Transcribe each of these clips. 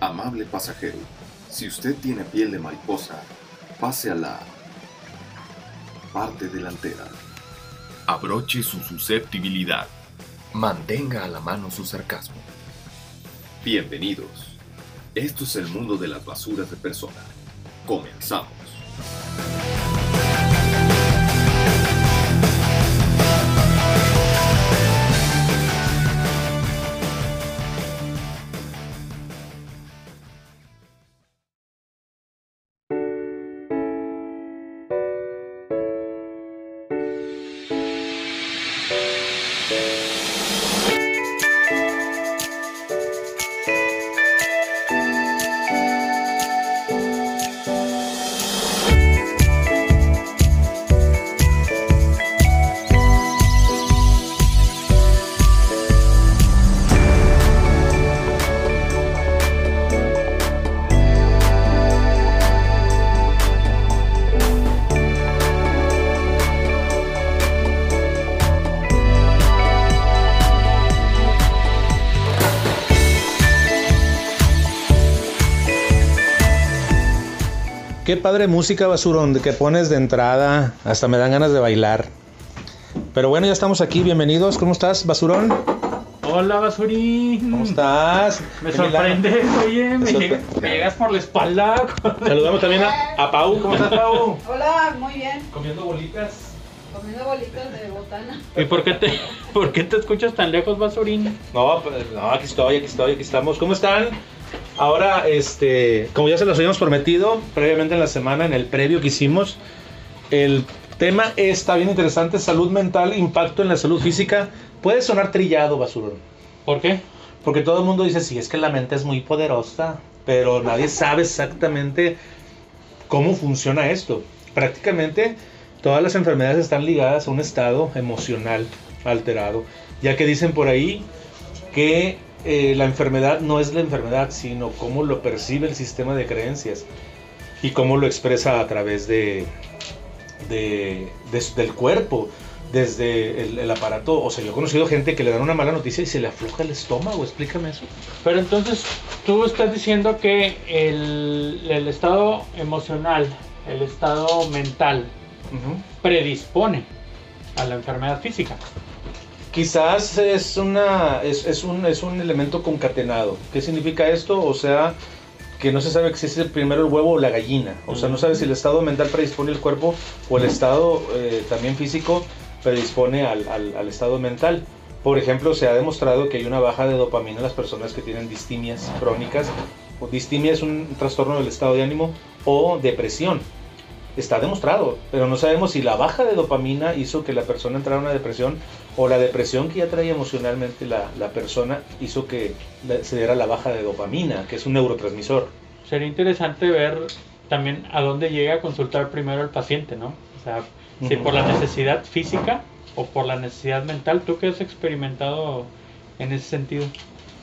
Amable pasajero, si usted tiene piel de mariposa, pase a la parte delantera. Abroche su susceptibilidad. Mantenga a la mano su sarcasmo. Bienvenidos. Esto es el mundo de las basuras de persona. Comenzamos. Padre música, Basurón, que pones de entrada. Hasta me dan ganas de bailar. Pero bueno, ya estamos aquí. Bienvenidos. ¿Cómo estás, Basurón? Hola, Basurín. ¿Cómo estás? Me sorprendes, oye, me, sorpre- me llegas por la espalda. Saludamos también a, a Pau. ¿Cómo estás, Pau? Hola, muy bien. Comiendo bolitas. Comiendo bolitas de botana. ¿Y por qué, te, por qué te escuchas tan lejos, Basurín? No, pues, no, aquí estoy, aquí estoy, aquí estamos. ¿Cómo están? Ahora, este, como ya se los habíamos prometido previamente en la semana, en el previo que hicimos, el tema está bien interesante, salud mental, impacto en la salud física. Puede sonar trillado, Basurón. ¿Por qué? Porque todo el mundo dice, sí, es que la mente es muy poderosa, pero nadie sabe exactamente cómo funciona esto. Prácticamente todas las enfermedades están ligadas a un estado emocional alterado, ya que dicen por ahí que eh, la enfermedad no es la enfermedad, sino cómo lo percibe el sistema de creencias y cómo lo expresa a través de, de- de- del cuerpo, desde el, el aparato. O sea, yo he conocido gente que le dan una mala noticia y se le afloja el estómago, explícame eso. Pero entonces, tú estás diciendo que el, el estado emocional, el estado mental, predispone a la enfermedad física. Quizás es, una, es, es un, es un elemento concatenado. ¿Qué significa esto? O sea, que no se sabe si es primero el huevo o la gallina. O sea, no sabe si el estado mental predispone el cuerpo o el estado eh, también físico predispone al, al- al estado mental. Por ejemplo, se ha demostrado que hay una baja de dopamina en las personas que tienen distimias crónicas. Distimia es un trastorno del estado de ánimo o depresión. Está demostrado, pero no sabemos si la baja de dopamina hizo que la persona entrara en una depresión o la depresión que ya traía emocionalmente la, la persona hizo que se diera la baja de dopamina, que es un neurotransmisor. Sería interesante ver también a dónde llega a consultar primero el paciente, ¿no? O sea, si por la necesidad física o por la necesidad mental, ¿tú qué has experimentado en ese sentido?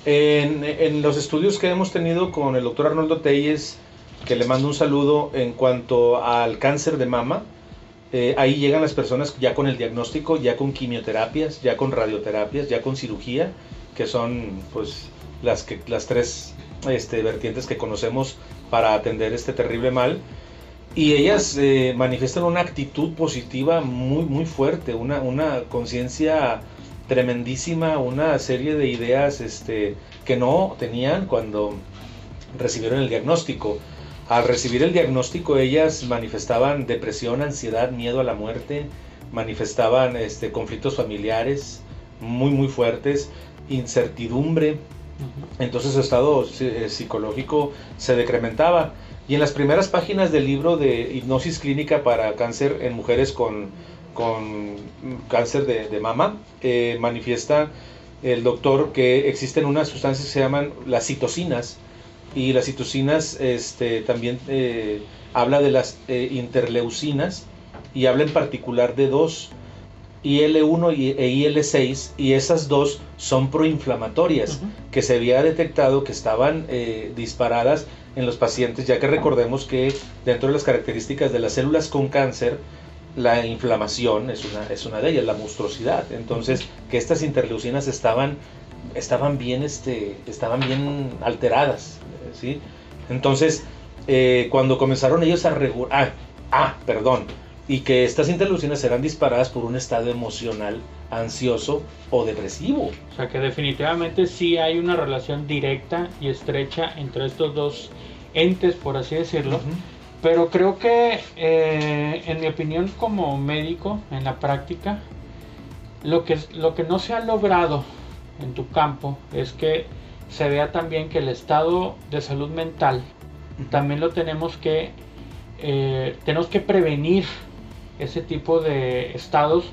En, en los estudios que hemos tenido con el doctor Arnoldo Telles, que le mando un saludo en cuanto al cáncer de mama, eh, ahí llegan las personas ya con el diagnóstico, ya con quimioterapias, ya con radioterapias, ya con cirugía, que son pues las, que, las tres este, vertientes que conocemos para atender este terrible mal. Y ellas eh, manifiestan una actitud positiva muy, muy fuerte, una, una conciencia tremendísima, una serie de ideas este, que no tenían cuando recibieron el diagnóstico. Al recibir el diagnóstico ellas manifestaban depresión, ansiedad, miedo a la muerte, manifestaban este, conflictos familiares muy muy fuertes, incertidumbre, entonces su estado eh, psicológico se decrementaba. Y en las primeras páginas del libro de hipnosis clínica para cáncer en mujeres con, con cáncer de, de mama, eh, manifiesta el doctor que existen unas sustancias que se llaman las citocinas. Y las citocinas este, también eh, habla de las eh, interleucinas y habla en particular de dos, IL1 y- e IL6, y esas dos son proinflamatorias que se había detectado que estaban eh, disparadas en los pacientes, ya que recordemos que dentro de las características de las células con cáncer, la inflamación es una, es una de ellas, la monstruosidad. Entonces, que estas interleucinas estaban, estaban, bien, este, estaban bien alteradas. ¿sí? Entonces, eh, cuando comenzaron ellos a regular... Ah, ah, perdón. Y que estas interleucinas eran disparadas por un estado emocional ansioso o depresivo. O sea que definitivamente sí hay una relación directa y estrecha entre estos dos entes, por así decirlo. Pero creo que, eh, en mi opinión como médico, en la práctica, lo que, lo que no se ha logrado en tu campo es que se vea también que el estado de salud mental también lo tenemos que, eh, tenemos que prevenir ese tipo de estados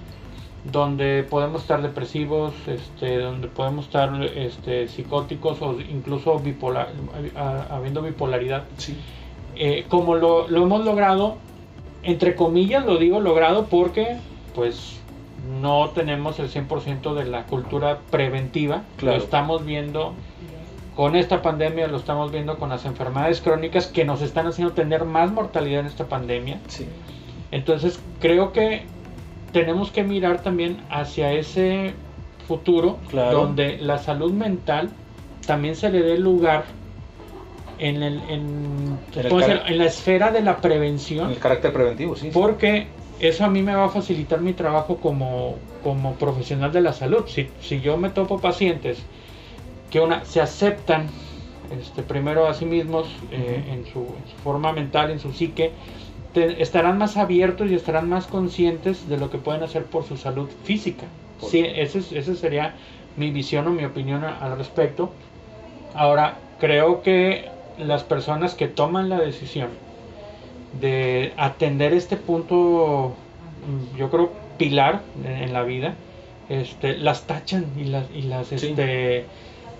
donde podemos estar depresivos, este, donde podemos estar este, psicóticos o incluso bipolar, habiendo bipolaridad. Sí. Eh, como lo, hemos logrado, entre comillas lo digo logrado porque pues no tenemos el 100% de la cultura preventiva. Lo estamos viendo con esta pandemia, lo estamos viendo con las enfermedades crónicas que nos están haciendo tener más mortalidad en esta pandemia. Entonces creo que tenemos que mirar también hacia ese futuro donde la salud mental también se le dé lugar en, el, en, en, la esfera de la prevención. El carácter preventivo, sí. Porque eso a mí me va a facilitar mi trabajo como, como profesional de la salud. Si, si yo me topo pacientes que una, se aceptan este, primero a sí mismos eh, en, su, forma mental, en su psique, estarán más abiertos y estarán más conscientes de lo que pueden hacer por su salud física. Sí, esa ese sería mi visión o mi opinión al respecto. Ahora, creo que las personas que toman la decisión de atender este punto, mm, yo creo, pilar en, la vida, este, las tachan y las, y las, este,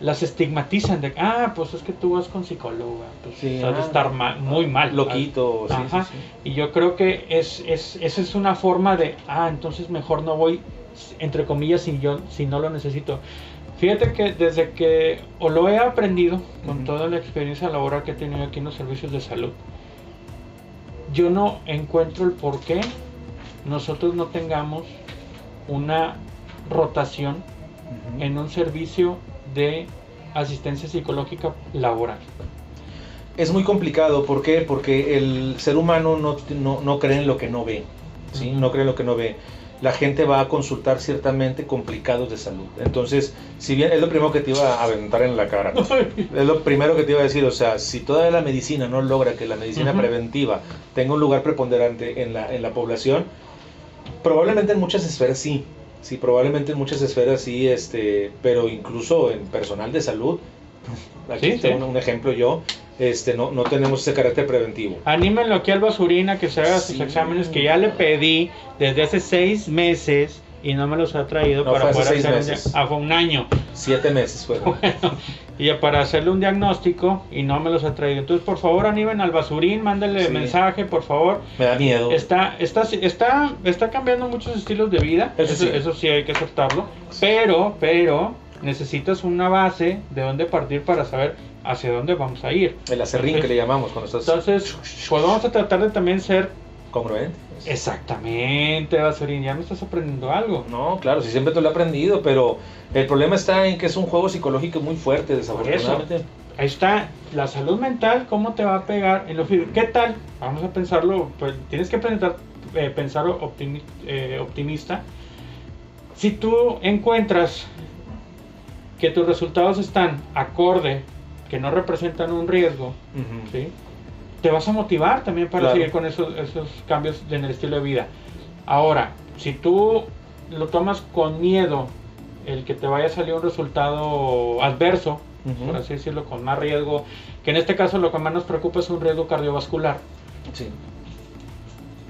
las estigmatizan de, ah, pues es que tú vas con psicóloga, pues sí, ah, estar muy mal. Loquito, Y yo creo que es, es, esa es una forma de, ah, entonces mejor no voy, entre comillas, si, yo, si no lo necesito. Fíjate que desde que o lo he aprendido con toda la experiencia laboral que he tenido aquí en los servicios de salud, yo no encuentro el por qué nosotros no tengamos una rotación en un servicio de asistencia psicológica laboral. Es muy complicado, ¿por qué? Porque el ser humano no, no, cree en lo que no ve, ¿sí? No cree en lo que no ve la gente va a consultar ciertamente complicados de salud. Entonces, si bien es lo primero que te iba a aventar en la cara, es lo primero que te iba a decir, o sea, si toda la medicina no logra que la medicina preventiva tenga un lugar preponderante en la, en la población, probablemente en muchas esferas sí, sí, probablemente en muchas esferas sí, este, pero incluso en personal de salud, aquí tengo un ejemplo yo, este, no, no tenemos ese carácter preventivo. Anímenlo aquí al basurina que se haga sus exámenes que ya le pedí desde hace seis meses y no me los ha traído para poder hacer meses. Un, ah, fue un año. Siete meses fueron. y para hacerle un diagnóstico y no me los ha traído. Entonces, por favor, animen al basurín, mándenle mensaje, por favor. Me da miedo. Está, está, está, está cambiando muchos estilos de vida. Eso, sí. eso sí hay que aceptarlo. Pero, pero, necesitas una base de dónde partir para saber hacia dónde vamos a ir. El acerrín que le llamamos cuando estás... Entonces, pues vamos a tratar de también ser... Congruentes. Exactamente, Acerrín, ya me estás aprendiendo algo. No, claro, sí siempre te lo he aprendido, pero el problema está en que es un juego psicológico muy fuerte, desafortunadamente. Ahí está, la salud mental, ¿cómo te va a pegar en ¿Qué tal? Vamos a pensarlo, pues tienes que pensar, eh, pensar eh, optimista. Si tú encuentras que tus resultados están acorde, que no representan un riesgo, ¿sí? te vas a motivar también para seguir con esos, esos cambios en el estilo de vida. Ahora, si tú lo tomas con miedo, el que te vaya a salir un resultado adverso, por así decirlo, con más riesgo, que en este caso lo que más nos preocupa es un riesgo cardiovascular. Sí.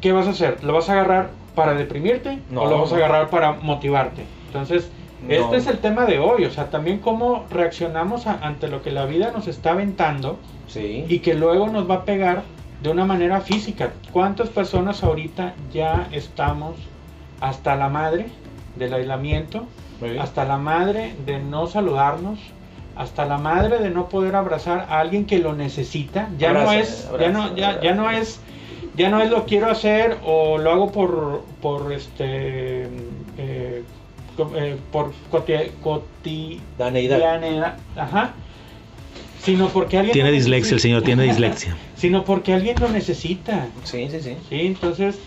¿Qué vas a hacer? ¿Lo vas a agarrar para deprimirte o lo vas a agarrar para motivarte? Entonces, este es el tema de hoy, o sea, también cómo reaccionamos ante lo que la vida nos está aventando y que luego nos va a pegar de una manera física. ¿Cuántas personas ahorita ya estamos hasta la madre del aislamiento, hasta la madre de no saludarnos, hasta la madre de no poder abrazar a alguien que lo necesita? Ya no es, ya no, ya, ya no es ya no es lo quiero hacer o lo hago por, por este, eh, eh, por coti- Daneidad. cotidianidad, ajá, sino porque alguien Tiene lo dislexia, el necesita. señor tiene dislexia. sino porque alguien lo necesita. Sí, sí, sí. Sí, entonces,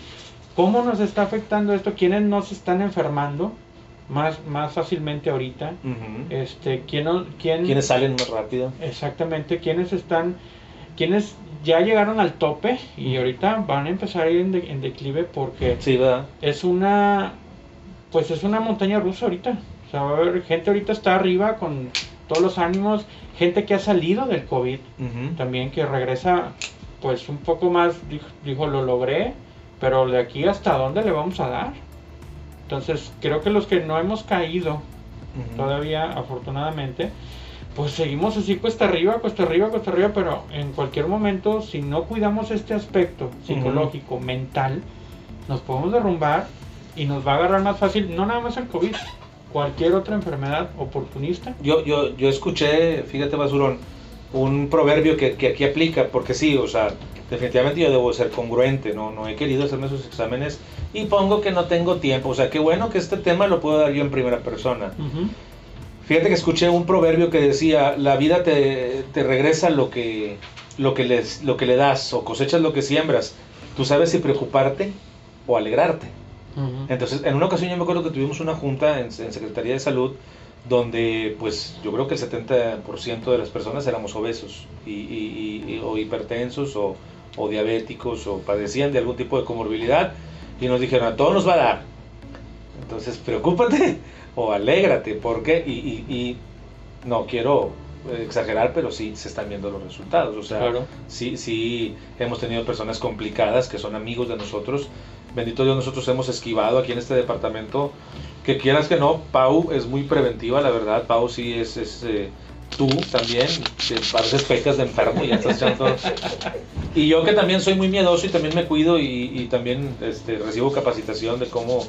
¿cómo nos está afectando esto? ¿Quiénes no se están enfermando más, más fácilmente ahorita? Este, ¿quién, quién, ¿Quiénes salen más rápido? Exactamente, ¿quiénes están, quiénes ya llegaron al tope y ahorita van a empezar a ir en, de- en declive porque Sí, es una, pues es una montaña rusa ahorita. O sea, va a haber gente ahorita está arriba con todos los ánimos, gente que ha salido del COVID también que regresa pues un poco más dijo, dijo, lo logré pero de aquí hasta dónde le vamos a dar entonces creo que los que no hemos caído todavía afortunadamente pues seguimos así cuesta arriba cuesta arriba cuesta arriba pero en cualquier momento si no cuidamos este aspecto psicológico mental nos podemos derrumbar y nos va a agarrar más fácil no nada más el covid cualquier otra enfermedad oportunista Yo, yo, yo escuché, fíjate, Basurón, un proverbio que, que aquí aplica, porque sí, o sea, definitivamente yo debo ser congruente, ¿no? No he querido hacerme esos exámenes y pongo que no tengo tiempo. O sea, qué bueno que este tema lo puedo dar yo en primera persona. Fíjate que escuché un proverbio que decía, la vida te, te regresa lo que, lo, que les, lo que le das o cosechas lo que siembras. Tú sabes si preocuparte o alegrarte. Entonces, en una ocasión yo me acuerdo que tuvimos una junta en, en Secretaría de Salud donde pues yo creo que el 70% de las personas éramos obesos y, o hipertensos o, o diabéticos o padecían de algún tipo de comorbilidad y nos dijeron a todos nos va a dar. Entonces, preocúpate o alégrate, porque y, y- no quiero exagerar, pero sí se están viendo los resultados. O sea, Claro. sí, sí hemos tenido personas complicadas que son amigos de nosotros. Bendito Dios, nosotros hemos esquivado aquí en este departamento. Que quieras que no, Pau es muy preventiva, la verdad. Pau sí es, es, eh, tú también, que pareces pecas de enfermo y ya estás echando. Y yo que también soy muy miedoso y también me cuido y, y también este, recibo capacitación de cómo,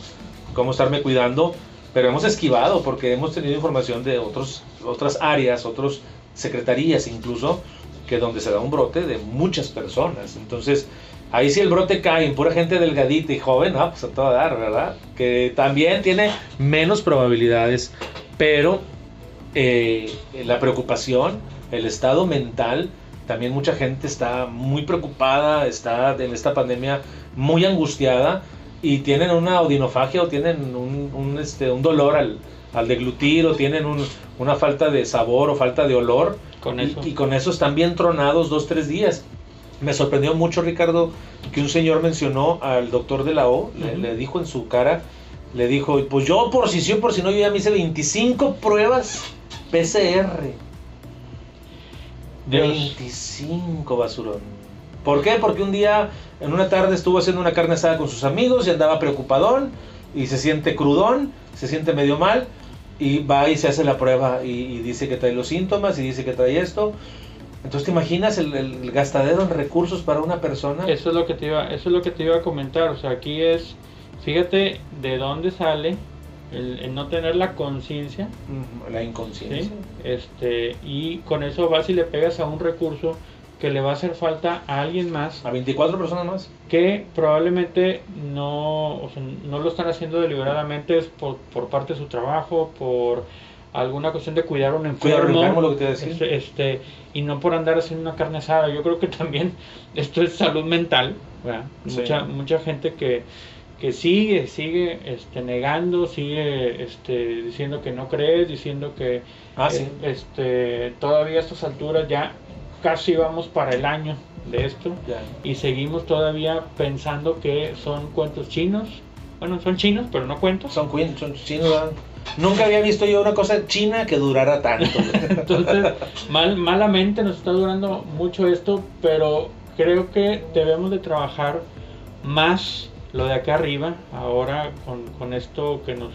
cómo estarme cuidando. Pero hemos esquivado porque hemos tenido información de otros, otras áreas, otras secretarías incluso, que donde se da un brote de muchas personas. Entonces, ahí si el brote cae en pura gente delgadita y joven, ah, pues a todo dar, ¿verdad? Que también tiene menos probabilidades, pero eh, la preocupación, el estado mental, también mucha gente está muy preocupada, está en esta pandemia muy angustiada y tienen una odinofagia o tienen un, un, este, un dolor al, al deglutir o tienen un- una falta de sabor o falta de olor Con y- eso. Y, con eso están bien tronados dos, tres días. Me sorprendió mucho, Ricardo, que un señor mencionó al doctor de la O, le dijo en su cara, le dijo, pues yo por si sí o por si no, yo ya me hice 25 pruebas PCR. Dios. 25 basurón. ¿Por qué? Porque un día, en una tarde, estuvo haciendo una carne asada con sus amigos y andaba preocupadón y se siente crudón, se siente medio mal y va y se hace la prueba y, y dice que trae los síntomas y dice que trae esto. Entonces, ¿te imaginas el, el gastadero en recursos para una persona? Eso es lo que te iba, eso es lo que te iba a comentar. O sea, aquí es, fíjate de dónde sale el, el no tener la conciencia, La inconsciencia. ¿sí? Este, y con eso vas y le pegas a un recurso que le va a hacer falta a alguien más A 24 personas más. que probablemente no, o sea, no lo están haciendo deliberadamente es por, por parte de su trabajo, por alguna cuestión de cuidar a un Cuidar enfermo, enfermo, lo que te iba a decir. este, este, y no por andar haciendo una carne asada. Yo creo que también esto es salud mental. Mucha, mucha gente que, que sigue, sigue este, negando, sigue este, diciendo que no cree, diciendo que Ah, sí. eh, este, todavía a estas alturas ya casi vamos para el año de esto y seguimos todavía pensando que son cuentos chinos. Bueno, son chinos, pero no cuentos. Son, son chinos. Nunca había visto yo una cosa china que durara tanto. Entonces, mal, malamente nos está durando mucho esto, pero creo que debemos de trabajar más lo de acá arriba, ahora con, con esto que nos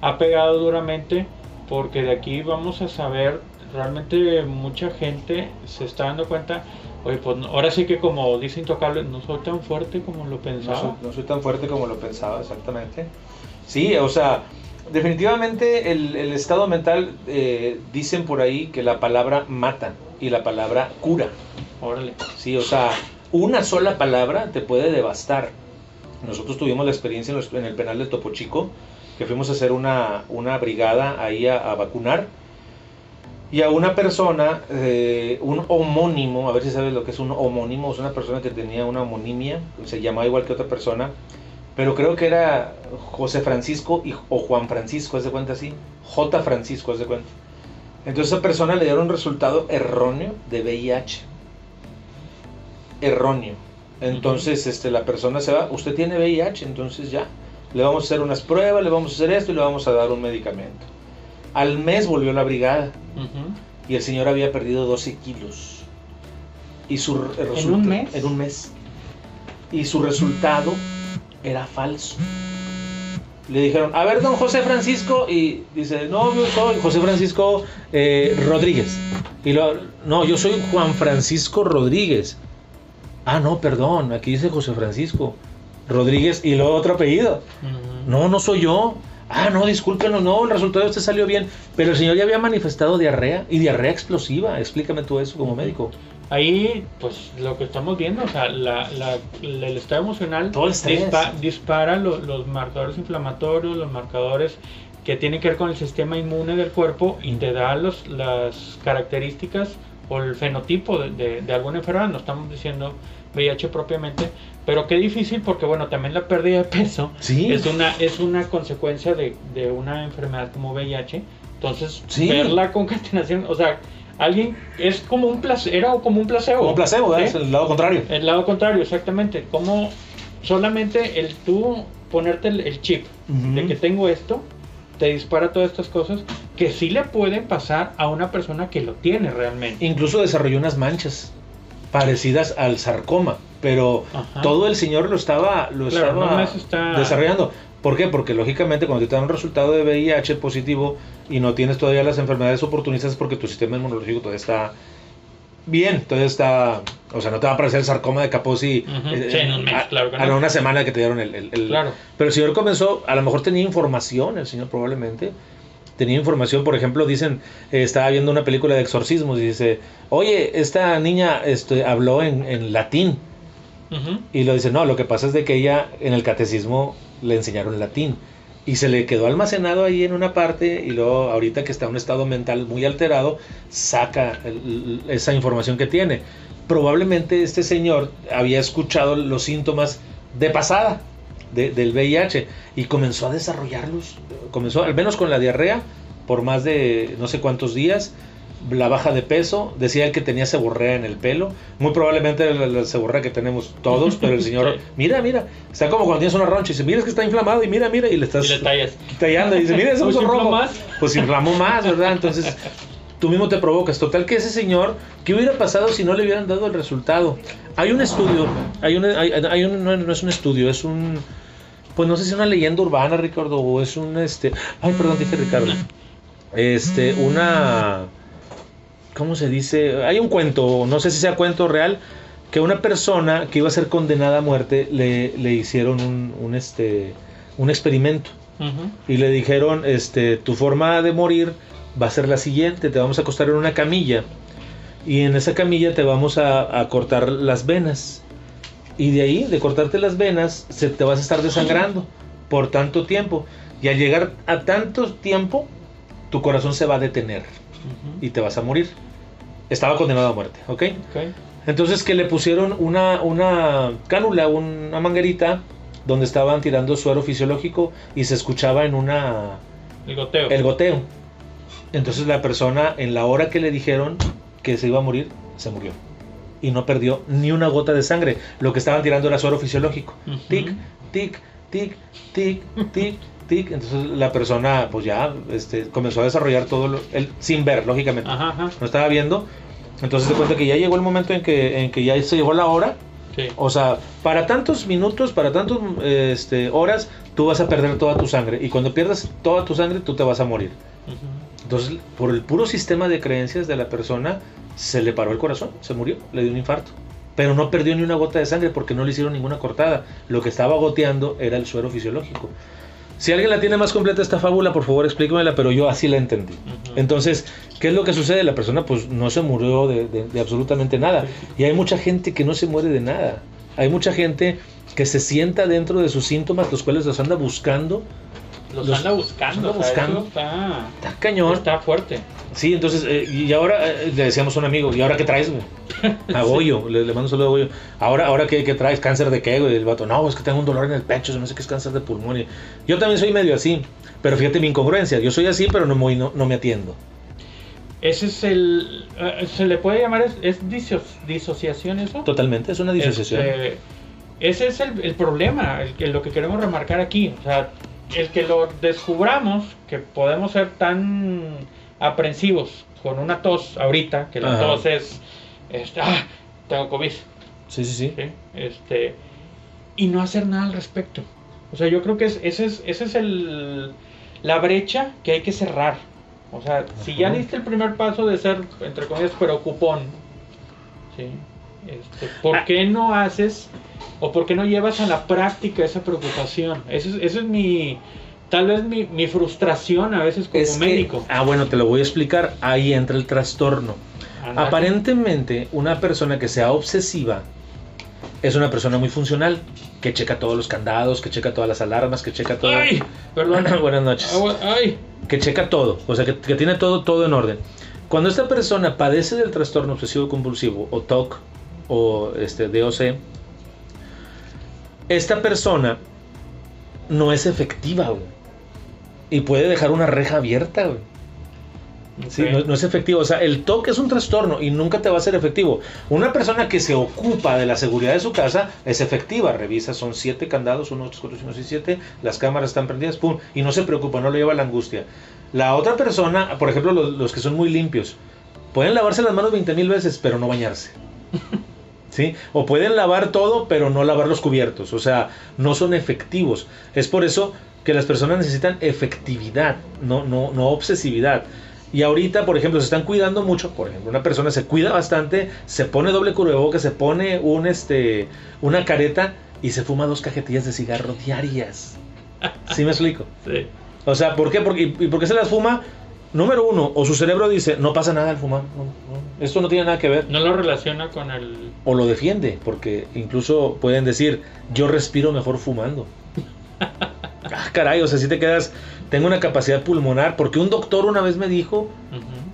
ha pegado duramente, porque de aquí vamos a saber, realmente mucha gente se está dando cuenta, oye, pues ahora sí que como dice Intocable, no soy tan fuerte como lo No pensaba. soy, no soy tan fuerte como lo pensaba, exactamente. Sí, o sea, definitivamente el, el estado mental, eh, dicen por ahí que la palabra mata y la palabra cura. Órale. Sí, o sea, Una sola palabra te puede devastar. Nosotros tuvimos la experiencia en, los- en el penal de Topo Chico, que fuimos a hacer una, una brigada ahí a, a vacunar. Y a una persona, eh, un homónimo, a ver si sabes lo que es un homónimo, es una persona que tenía una homonimia, se llamaba igual que otra persona, pero creo que era José Francisco y, o Juan Francisco, haz de cuenta así, J. Francisco, haz de cuenta. Entonces a esa persona le dieron un resultado erróneo de VIH. Erróneo. Entonces este, la persona se va, usted tiene VIH, entonces ya, le vamos a hacer unas pruebas, le vamos a hacer esto y le vamos a dar un medicamento. Al mes volvió la brigada y el señor había perdido 12 kilos. Y su ¿En un mes? En un mes. Y su resultado era falso. Le dijeron, a ver, don José Francisco, y dice, no, yo soy José Francisco eh, Rodríguez. Y lo, no, yo soy Juan Francisco Rodríguez. Ah, no, perdón, aquí dice José Francisco Rodríguez y luego otro apellido. No, no soy yo. Ah, no, discúlpenlo, no, el resultado de usted salió bien. Pero el señor ya había manifestado diarrea y diarrea explosiva. Explícame tú eso como médico. Ahí, pues lo que estamos viendo, o sea, la, la- la- el estado emocional Todo dispa- dispara lo- los marcadores inflamatorios, los marcadores que tienen que ver con el sistema inmune del cuerpo y te da los, las características o el fenotipo de, de- de alguna enfermedad. No estamos diciendo VIH propiamente, pero qué difícil porque, bueno, también la pérdida de peso Sí. es una, es una consecuencia de, de una enfermedad como VIH. Entonces, Sí. ver la concatenación, o sea, alguien es como un placebo, era como un placebo. Como placebo, ¿verdad? ¿sí? Es el lado contrario. El lado contrario, exactamente. Como solamente el tú ponerte el, el chip de Ujú. que tengo esto, te dispara todas estas cosas que sí le pueden pasar a una persona que lo tiene realmente. Incluso desarrolló unas manchas parecidas al sarcoma, pero Ajá. todo el señor lo estaba, lo Claro, estaba está- desarrollando. ¿Por qué? Porque lógicamente cuando te dan un resultado de VIH positivo y no tienes todavía las enfermedades oportunistas es porque tu sistema inmunológico todavía está bien, todavía está, o sea, no te va a aparecer el sarcoma de Kaposi eh, Sí, en un mes, a- claro que a no. una semana que te dieron el, el- el- Claro. pero el señor comenzó, a lo mejor tenía información, el señor probablemente, tenía información, por ejemplo, dicen, eh, estaba viendo una película de exorcismos y dice, oye, esta niña este, habló en, en latín. Y lo dice, no, lo que pasa es de que ella en el catecismo le enseñaron latín. Y se le quedó almacenado ahí en una parte y luego ahorita que está en un estado mental muy alterado, saca el- esa información que tiene. Probablemente este señor había escuchado los síntomas de pasada de- del VIH y comenzó a desarrollarlos. Comenzó al menos con la diarrea por más de no sé cuántos días. La baja de peso, decía él que tenía seborrea en el pelo, muy probablemente la, la seborrea que tenemos todos, pero el señor, mira, mira, está como cuando tienes una roncha y dice, mira es que está inflamado y mira, mira, y le estás Y le tallas. tallando y dice, mira, eso Pues es rojo. más. Pues inflamó más, ¿verdad? Entonces, tú mismo te provocas. Total que ese señor, ¿qué hubiera pasado si no le hubieran dado el resultado? Hay un estudio, hay un, hay, hay un- no, no es un estudio, es un, pues no sé si es una leyenda urbana, Ricardo, o es un, este, ay, perdón, dije Ricardo, este, una, ¿cómo se dice? Hay un cuento, no sé si sea cuento real, que una persona que iba a ser condenada a muerte le, le hicieron un, un, este, un experimento y le dijeron, este, tu forma de morir va a ser la siguiente, te vamos a acostar en una camilla y en esa camilla te vamos a, a cortar las venas y de ahí, de cortarte las venas, se te vas a estar desangrando por tanto tiempo y al llegar a tanto tiempo, tu corazón se va a detener y te vas a morir. Estaba condenado a muerte, ¿ok? Ok. Entonces que le pusieron una, una cánula, una manguerita, donde estaban tirando suero fisiológico y se escuchaba en una El goteo. el goteo. Entonces la persona en la hora que le dijeron que se iba a morir, se murió. Y no perdió ni una gota de sangre. Lo que estaban tirando era suero fisiológico. Ujú. Tic, tic, tic, tic, tic, tic. Entonces la persona pues ya este, comenzó a desarrollar todo, lo, él, sin ver, lógicamente Ajá, ajá. no estaba viendo. Entonces se cuenta que ya llegó el momento en que, en que ya se llegó la hora. Sí. O sea, para tantos minutos, para tantas este, horas, tú vas a perder toda tu sangre. Y cuando pierdas toda tu sangre, tú te vas a morir. Ujú. Entonces, por el puro sistema de creencias de la persona, se le paró el corazón, se murió, le dio un infarto. Pero no perdió ni una gota de sangre porque no le hicieron ninguna cortada. Lo que estaba goteando era el suero fisiológico. Si alguien la tiene más completa esta fábula, por favor explíquemela, pero yo así la entendí. Entonces, ¿qué es lo que sucede? La persona pues no se murió de, de- de absolutamente nada. Y hay mucha gente que no se muere de nada. Hay mucha gente que se sienta dentro de sus síntomas, los cuales los anda buscando. Los, Los- anda buscando. los anda o sea, buscando. Está, Está cañón. está fuerte. Sí, entonces, eh, y ahora eh, le decíamos a un amigo, ¿y ahora qué traes, güey? A Goyo, le, le mando un saludo a Goyo. Ahora, ahora ¿qué, qué traes? ¿Cáncer de qué, güey? El vato, no, es que tengo un dolor en el pecho, no sé qué es cáncer de pulmón. Y yo también soy medio así, pero fíjate mi incongruencia, yo soy así, pero no, me- no, no me atiendo. Ese es el. eh, ¿Se le puede llamar? ¿Es, es diso- disociación eso? Totalmente, es una disociación. Este, ese es el, el problema, el lo que queremos remarcar aquí. O sea, el que lo descubramos, que podemos ser tan aprensivos con una tos ahorita, que la Ajá. tos es, este, ah, tengo COVID, Sí, sí, sí. ¿sí? este, y no hacer nada al respecto. O sea, yo creo que es, ese es, ese es el, la brecha que hay que cerrar. O sea, si ya diste el primer paso de ser, entre comillas, preocupón, ¿sí? Este, ¿por Ah. qué no haces o por qué no llevas a la práctica esa preocupación? Esa es, esa es mi, tal vez mi, mi frustración a veces como Es que- médico. ah, bueno, te lo voy a explicar. Ahí entra el trastorno. Aparentemente, una persona que sea obsesiva es una persona muy funcional, que checa todos los candados, que checa todas las alarmas, que checa todo. ¡Ay! Perdón. Buenas noches. ¡Ay! Que checa todo, o sea, que, que tiene todo, todo en orden. Cuando esta persona padece del trastorno obsesivo compulsivo, o TOC, o este, DOC, esta persona no es efectiva, güey. Y puede dejar una reja abierta, güey. Sí, no, no es efectivo. O sea, el TOC es un trastorno y nunca te va a ser efectivo. Una persona que se ocupa de la seguridad de su casa es efectiva. Revisa, son siete candados, uno, dos, cuatro, cinco, seis, siete. Las cámaras están prendidas, pum. Y no se preocupa, no le lleva la angustia. La otra persona, por ejemplo, los, los que son muy limpios, pueden lavarse las manos 20 mil veces, pero no bañarse. ¿Sí? O pueden lavar todo, pero no lavar los cubiertos. O sea, no son efectivos. Es por eso que las personas necesitan efectividad, no, no, no obsesividad. Y ahorita, por ejemplo, se están cuidando mucho. Por ejemplo, una persona se cuida bastante, se pone doble cubrebocas, se pone un, este, una careta y se fuma dos cajetillas de cigarro diarias. ¿Sí me explico? Sí. O sea, ¿por qué? Porque, ¿Y por qué se las fuma? Número uno, o su cerebro dice, no pasa nada al fumar. no, no, esto no tiene nada que ver. No lo relaciona con el. O lo defiende, porque incluso pueden decir, yo respiro mejor fumando. ah, caray, o sea, si te quedas, tengo una capacidad pulmonar, porque un doctor una vez me dijo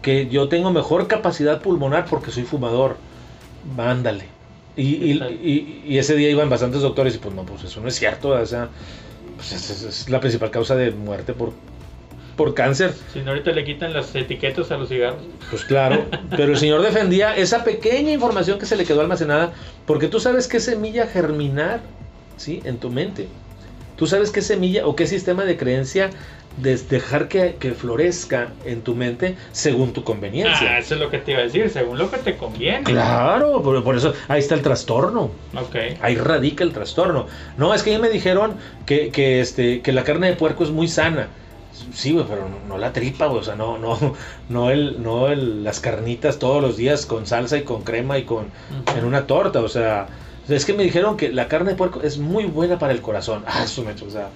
que yo tengo mejor capacidad pulmonar porque soy fumador. Ándale. Y, y, y- y ese día iban bastantes doctores y pues no, pues eso no es cierto. O sea, pues es, es- es la principal causa de muerte por, por cáncer. Si no, ahorita le quitan las etiquetas a los cigarros. Pues claro, pero el señor defendía esa pequeña información que se le quedó almacenada, porque tú sabes qué semilla germinar, ¿sí? En tu mente. Tú sabes qué semilla o qué sistema de creencia de dejar que, que florezca en tu mente según tu conveniencia. Ah, eso es lo que te iba a decir, según lo que te conviene. Claro, por, por eso ahí está el trastorno. Ok. Ahí radica el trastorno. No, es que ya me dijeron que, que, este, que la carne de puerco es muy sana. Sí, güey, pero no, no la tripa, güey. O sea, no, no, no, el, no el, las carnitas todos los días con salsa y con crema y con en una torta. O sea, es que me dijeron que la carne de puerco es muy buena para el corazón. Ah, eso me o sea,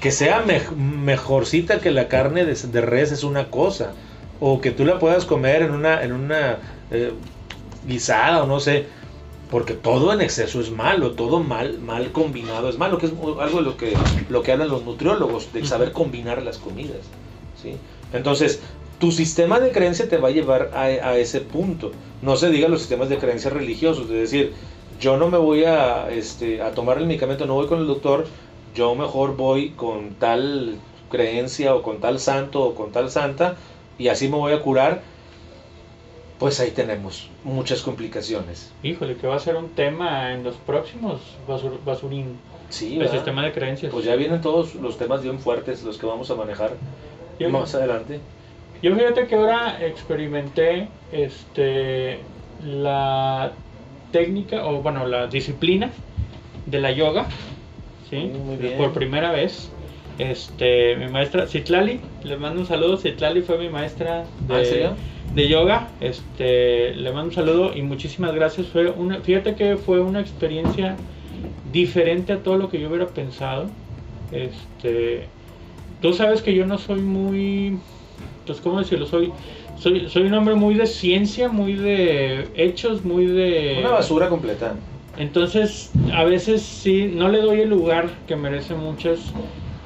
que sea mej- mejorcita que la carne de, de res es una cosa. O que tú la puedas comer en una, en una eh, guisada o no sé. Porque todo en exceso es malo, todo mal, mal combinado es malo, que es algo de lo que, lo que hablan los nutriólogos, de saber combinar las comidas. ¿sí? Entonces, tu sistema de creencia te va a llevar a, a ese punto. No se diga los sistemas de creencia religiosos, es decir, yo no me voy a, este, a tomar el medicamento, no voy con el doctor, yo mejor voy con tal creencia o con tal santo o con tal santa y así me voy a curar. Pues ahí tenemos muchas complicaciones. Híjole, que va a ser un tema en los próximos basur- basurín. Sí, El ¿verdad? sistema de creencias. Pues ya vienen todos los temas bien fuertes, los que vamos a manejar Yo- más adelante. Yo fíjate que ahora experimenté este la técnica o bueno la disciplina de la yoga, ¿sí? Mm, muy bien. Por primera vez. Este, mi maestra Citlali, le mando un saludo. Citlali fue mi maestra de, ¿Ah, de yoga. Este, le mando un saludo y muchísimas gracias. Fue una, fíjate que fue una experiencia diferente a todo lo que yo hubiera pensado. Este, tú sabes que yo no soy muy, pues cómo decirlo, soy, soy, soy un hombre muy de ciencia, muy de hechos, muy de... Una basura completa. Entonces, a veces sí, no le doy el lugar que merece muchas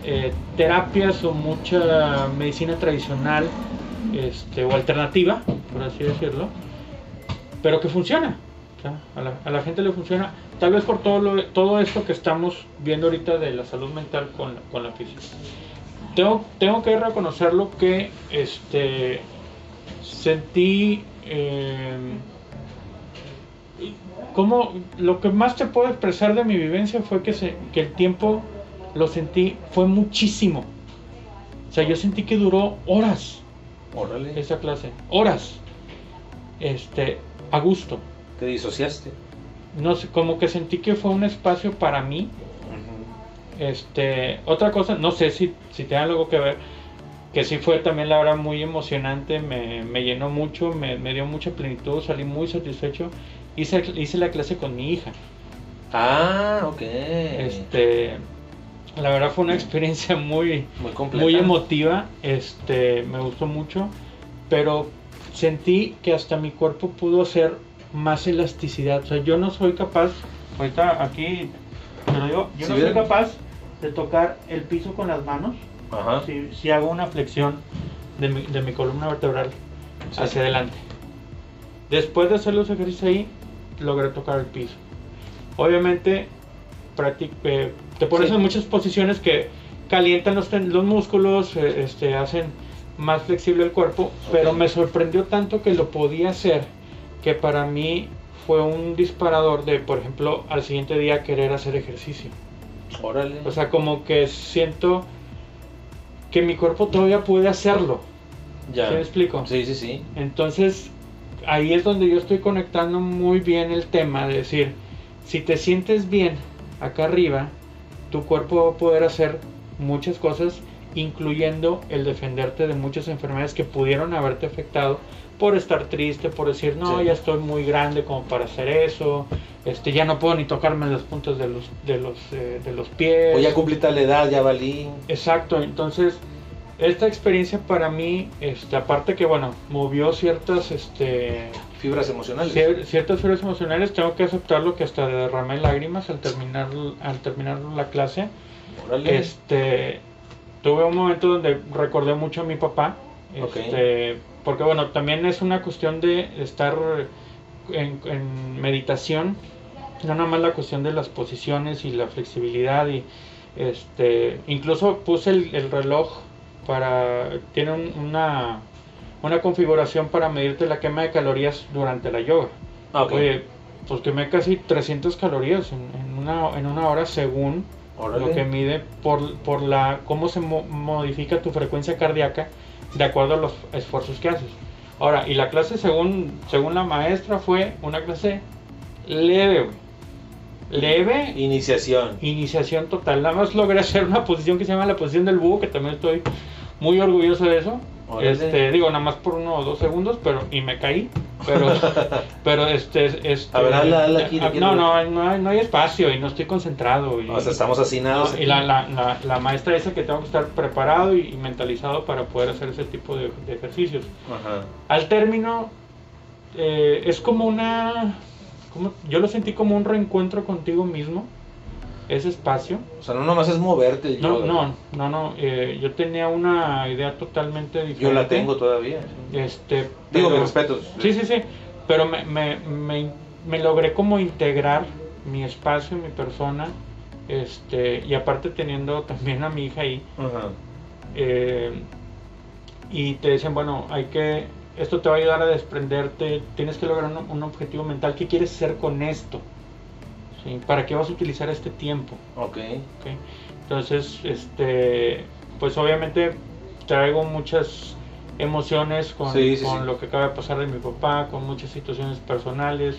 eh, terapias o mucha medicina tradicional este, o alternativa, por así decirlo, pero que funciona. a, la, gente le funciona, tal vez por todo, todo esto que estamos viendo ahorita de la salud mental con, con la física. Tengo, tengo que reconocerlo que este, sentí... eh, como lo que más te puedo expresar de mi vivencia fue que, se, que el tiempo lo sentí, fue muchísimo. O sea, yo sentí que duró horas Órale. esa clase, horas, este, a gusto. Te disociaste. No sé, como que sentí que fue un espacio para mí. Este, otra cosa, no sé si, si tenga algo que ver, que sí fue también la verdad muy emocionante, me, me llenó mucho, me, me dio mucha plenitud, salí muy satisfecho. Hice, hice la clase con mi hija. Ah, ok. Este, la verdad fue una experiencia muy, muy completa. muy emotiva, este, me gustó mucho, pero sentí que hasta mi cuerpo pudo hacer más elasticidad. O sea, yo no soy capaz, ahorita aquí te lo digo, yo ¿Sí no soy capaz de tocar el piso con las manos Ajá. si, si hago una flexión de mi, de mi columna vertebral Sí. hacia adelante. Después de hacer los ejercicios ahí, logré tocar el piso. Obviamente, practic- eh, te pones Sí. en muchas posiciones que calientan los, los músculos, eh, este, hacen más flexible el cuerpo, pero me sorprendió tanto que lo podía hacer que para mí fue un disparador de, por ejemplo, al siguiente día querer hacer ejercicio. Órale. O sea, como que siento que mi cuerpo todavía puede hacerlo. ya. ¿Sí me explico? Sí, sí, sí. Entonces, ahí es donde yo estoy conectando muy bien el tema de decir, si te sientes bien acá arriba, tu cuerpo va a poder hacer muchas cosas, incluyendo el defenderte de muchas enfermedades que pudieron haberte afectado por estar triste, por decir, no, Sí. ya estoy muy grande como para hacer eso, este, ya no puedo ni tocarme las puntas de los, de los, eh, de los pies. O ya cumplí tal edad, ya valí. Exacto, entonces esta experiencia para mí, este, aparte que bueno, movió ciertas, este, Fibras emocionales. cier- ciertas fibras emocionales, tengo que aceptarlo que hasta derramé lágrimas al terminar, al terminar la clase. Órale. Este, tuve un momento donde recordé mucho a mi papá, este, porque bueno, también es una cuestión de estar en, en meditación, no nada más la cuestión de las posiciones y la flexibilidad y este, incluso puse el, el reloj para, tiene un- una, una configuración para medirte la quema de calorías durante la yoga. Ah, ok. Oye, pues quemé casi 300 calorías en, en una, en una hora según Órale. lo que mide por, por la cómo se mo- modifica tu frecuencia cardíaca de acuerdo a los esfuerzos que haces. Ahora, y la clase según, según la maestra fue una clase leve. Leve, Iniciación. iniciación total. Nada más logré hacer una posición que se llama la posición del búho, que también estoy muy orgulloso de eso. Órale. Este, digo, nada más por uno o dos segundos, pero y me caí. Pero, pero este, este A ver, habla, habla aquí, ah, ¿de qué no, no, no hay, no hay espacio y no estoy concentrado. Y, O sea, estamos hacinados. no, y la, la, la, la maestra dice que tengo que estar preparado y, y mentalizado para poder hacer ese tipo de, de ejercicios. Ajá. Al término, eh, es como una. Yo lo sentí como un reencuentro contigo mismo, ese espacio. O sea, no nomás es moverte No, no, no, no. eh, yo tenía una idea totalmente diferente. Yo la tengo todavía. Este, Digo, mis respetos. Sí, sí, sí. Pero me, me, me, me logré como integrar mi espacio, mi persona. Este, y aparte teniendo también a mi hija ahí. Ajá. eh, y te dicen, bueno, hay que, esto te va a ayudar a desprenderte, tienes que lograr un, un objetivo mental, ¿qué quieres hacer con esto? ¿Sí? ¿Para qué vas a utilizar este tiempo? Ok. ¿ok? Entonces, este, pues obviamente traigo muchas emociones con, Sí, sí, con lo que acaba de pasar de mi papá, con muchas situaciones personales,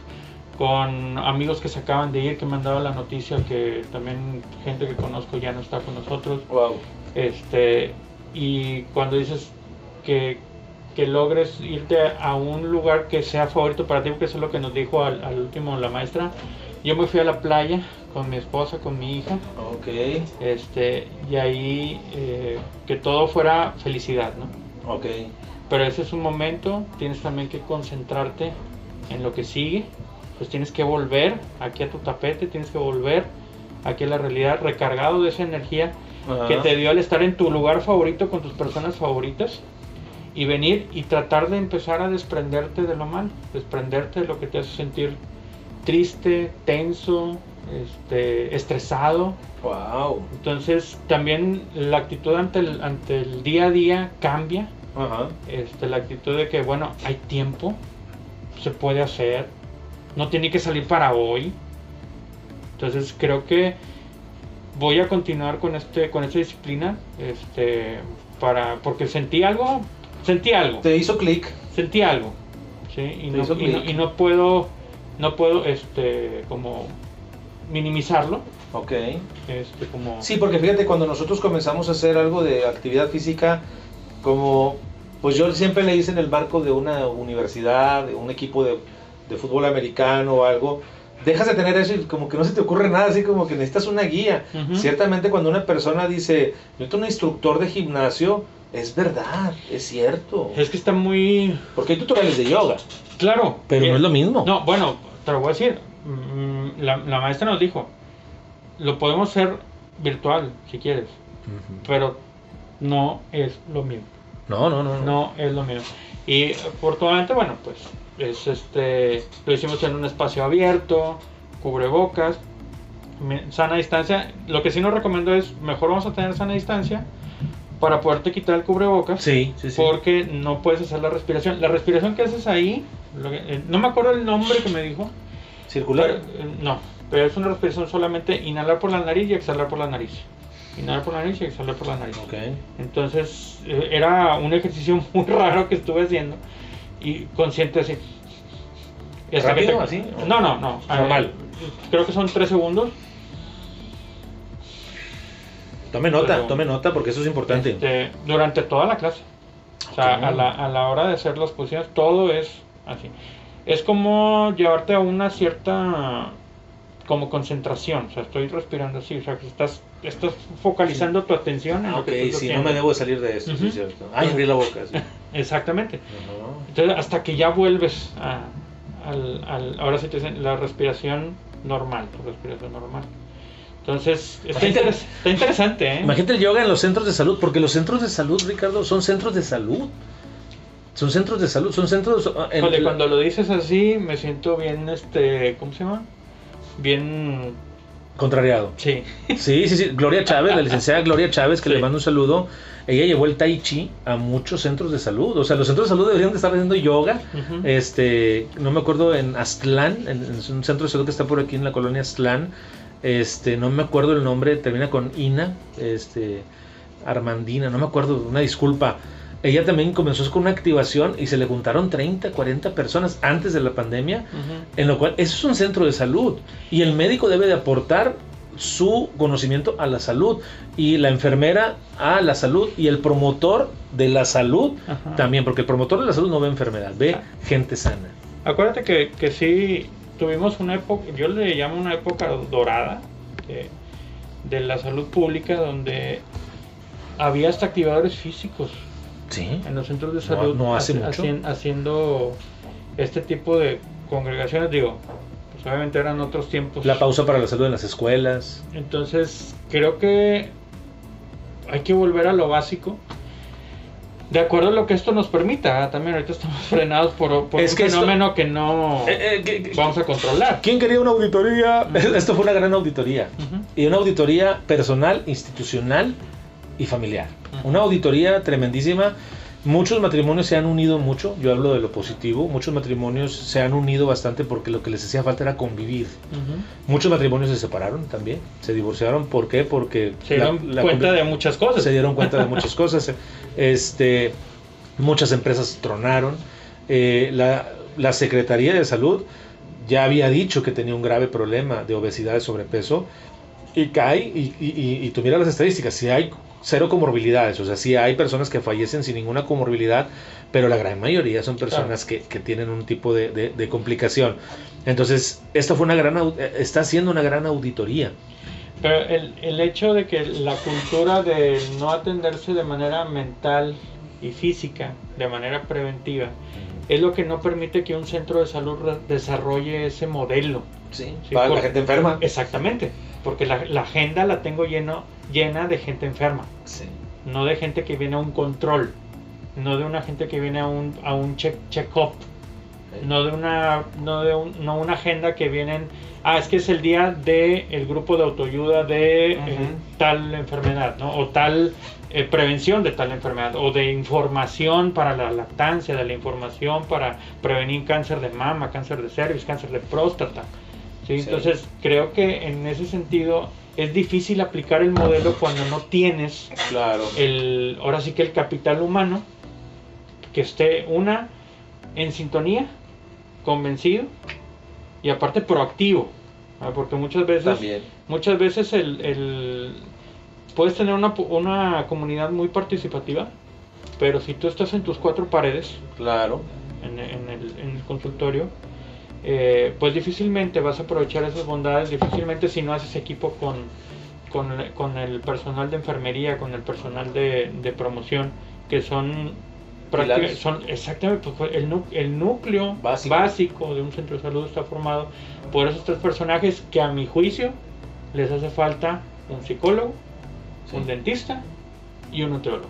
con amigos que se acaban de ir, que me han dado la noticia que también gente que conozco ya no está con nosotros. Wow. Este, y cuando dices que, que logres irte a un lugar que sea favorito para ti, porque eso es lo que nos dijo al, al último la maestra, Yo me fui a la playa con mi esposa, con mi hija, Ok. este, y ahí eh, que todo fuera felicidad, ¿no? Ok. Pero ese es un momento, tienes también que concentrarte en lo que sigue, pues tienes que volver aquí a tu tapete, tienes que volver aquí a la realidad recargado de esa energía que te dio al estar en tu lugar favorito con tus personas favoritas y venir y tratar de empezar a desprenderte de lo mal, desprenderte de lo que te hace sentir triste, tenso, este, estresado. Wow. Entonces también la actitud ante el, ante el día a día cambia, Ajá. este, la actitud de que bueno, hay tiempo, se puede hacer, no tiene que salir para hoy. Entonces creo que voy a continuar con este con esta disciplina, este, para porque sentí algo, sentí algo, Te hizo clic. sentí algo, sí, y no, y no- y no puedo, no puedo, este, como minimizarlo, Ok. este, como Sí, porque fíjate, cuando nosotros comenzamos a hacer algo de actividad física, como, pues yo siempre le hice en el marco de una universidad, de un equipo de, de fútbol americano o algo, dejas de tener eso y como que no se te ocurre nada, así como que necesitas una guía. Ujú. Ciertamente cuando una persona dice, necesito un instructor de gimnasio, es verdad, es cierto. es que está muy Porque hay tutoriales de yoga, claro, pero eh, no es lo mismo. No, bueno, te lo voy a decir. Mm, La, la maestra nos dijo, lo podemos hacer virtual si quieres, pero no es lo mismo. No, no, no. no. No es lo mismo. Y afortunadamente, bueno, pues es este lo hicimos en un espacio abierto, cubrebocas, sana distancia. Lo que sí nos recomiendo es mejor vamos a tener sana distancia para poderte quitar el cubrebocas. Sí, sí, sí. Porque no puedes hacer la respiración. La respiración que haces ahí, lo que- eh, no me acuerdo el nombre que me dijo. Circular. pero, eh, no, pero es una respiración solamente inhalar por la nariz y exhalar por la nariz. Inhalar por la nariz y exhalar por la nariz. Ok. Entonces eh, era un ejercicio muy raro que estuve haciendo y consciente así. Y hasta que ¿Rápido, te- así? No, no, no. Normal. Creo que son tres segundos. Tome nota, Pero- tome nota porque eso es importante. este, durante toda la clase. O sea, a, la, a la hora de hacer las posiciones, todo es así. Es como llevarte a una cierta como concentración. O sea, estoy respirando así. O sea, que estás, estás focalizando tu atención en Ah, lo que ok, estás sí, no haciendo. me debo de salir de esto, sí, Ujú. cierto. Ay, abrí la boca. sí. Exactamente. Entonces, hasta que ya vuelves a, al, al- ahora sí te dicen la respiración normal, tu respiración normal. Entonces, está, interes- está interesante, ¿eh? Imagínate el yoga en los centros de salud, porque los centros de salud, Ricardo, son centros de salud. Son centros de salud, son centros... ah, cuando lo dices así, me siento bien, este, ¿cómo se llama? Bien, Contrariado. sí. Sí, sí, sí. Gloria Chávez, la licenciada Gloria Chávez, que Sí. le mando un saludo. Ella llevó el Tai Chi a muchos centros de salud. O sea, los centros de salud deberían de estar haciendo yoga. Este, no me acuerdo en Aztlán, en, en un centro de salud que está por aquí en la colonia Aztlán. Este, no me acuerdo el nombre, termina con Ina, este, Armandina, no me acuerdo, una disculpa. Ella también comenzó con una activación y se le juntaron 30, 40 personas antes de la pandemia, en lo cual eso es un centro de salud y el médico debe de aportar su conocimiento a la salud y la enfermera a la salud y el promotor de la salud Ajá. también, porque el promotor de la salud no ve enfermedad, ve Ah. gente sana. Acuérdate que, que sí tuvimos una época, yo le llamo una época dorada de, de la salud pública donde había hasta activadores físicos Sí. en los centros de salud no hace mucho. hacien- haciendo este tipo de congregaciones, digo, pues obviamente eran otros tiempos. La pausa para la salud en las escuelas. Entonces, creo que hay que volver a lo básico. De acuerdo a lo que esto nos permita, ¿eh? también ahorita estamos frenados por, por Es un que esto- fenómeno que no Eh, eh, vamos a controlar. ¿Quién quería una auditoría? Esto fue una gran auditoría. Y una auditoría personal, institucional y familiar. Una auditoría tremendísima. Muchos matrimonios se han unido mucho, yo hablo de lo positivo, muchos matrimonios se han unido bastante porque lo que les hacía falta era convivir. Muchos matrimonios se separaron también, se divorciaron, ¿por qué? Porque Se dieron la cuenta de muchas cosas. se dieron cuenta de muchas cosas. Este, muchas empresas tronaron. Eh, la, la Secretaría de Salud ya había dicho que tenía un grave problema de obesidad y sobrepeso y cae y, y- y- y tú miras las estadísticas, si hay cero comorbilidades, o sea, sí hay personas que fallecen sin ninguna comorbilidad, pero la gran mayoría son personas que, que tienen un tipo de, de- de complicación. Entonces, esta fue una gran, eh, está haciendo una gran auditoría. Pero el, el hecho de que la cultura de no atenderse de manera mental y física, de manera preventiva, es lo que no permite que un centro de salud desarrolle ese modelo. Sí, Sí, para la gente enferma. Exactamente, porque la, la agenda la tengo lleno, llena de gente enferma, Sí. no de gente que viene a un control, no de una gente que viene a un, a un check, check-up, no de una no de un- no una agenda que vienen ah es que es el día de el grupo de autoayuda de eh, tal enfermedad no o tal eh, prevención de tal enfermedad o de información para la lactancia de la información para prevenir cáncer de mama cáncer de cervix cáncer de próstata ¿sí? Sí. entonces creo que en ese sentido es difícil aplicar el modelo cuando no tienes Claro. el ahora sí que el capital humano que esté una en sintonía convencido y aparte proactivo ¿verdad? porque muchas veces También. muchas veces el, el- puedes tener una, una comunidad muy participativa pero si tú estás en tus cuatro paredes Claro. en, en el, en el consultorio eh, pues difícilmente vas a aprovechar esas bondades difícilmente si no haces equipo con, con, con el personal de enfermería con el personal de, de promoción que son práctica- Pilares. son exactamente pues, el, el núcleo Básico. básico. de un centro de salud está formado por esos tres personajes que a mi juicio les hace falta un psicólogo Sí. un dentista y un nutriólogo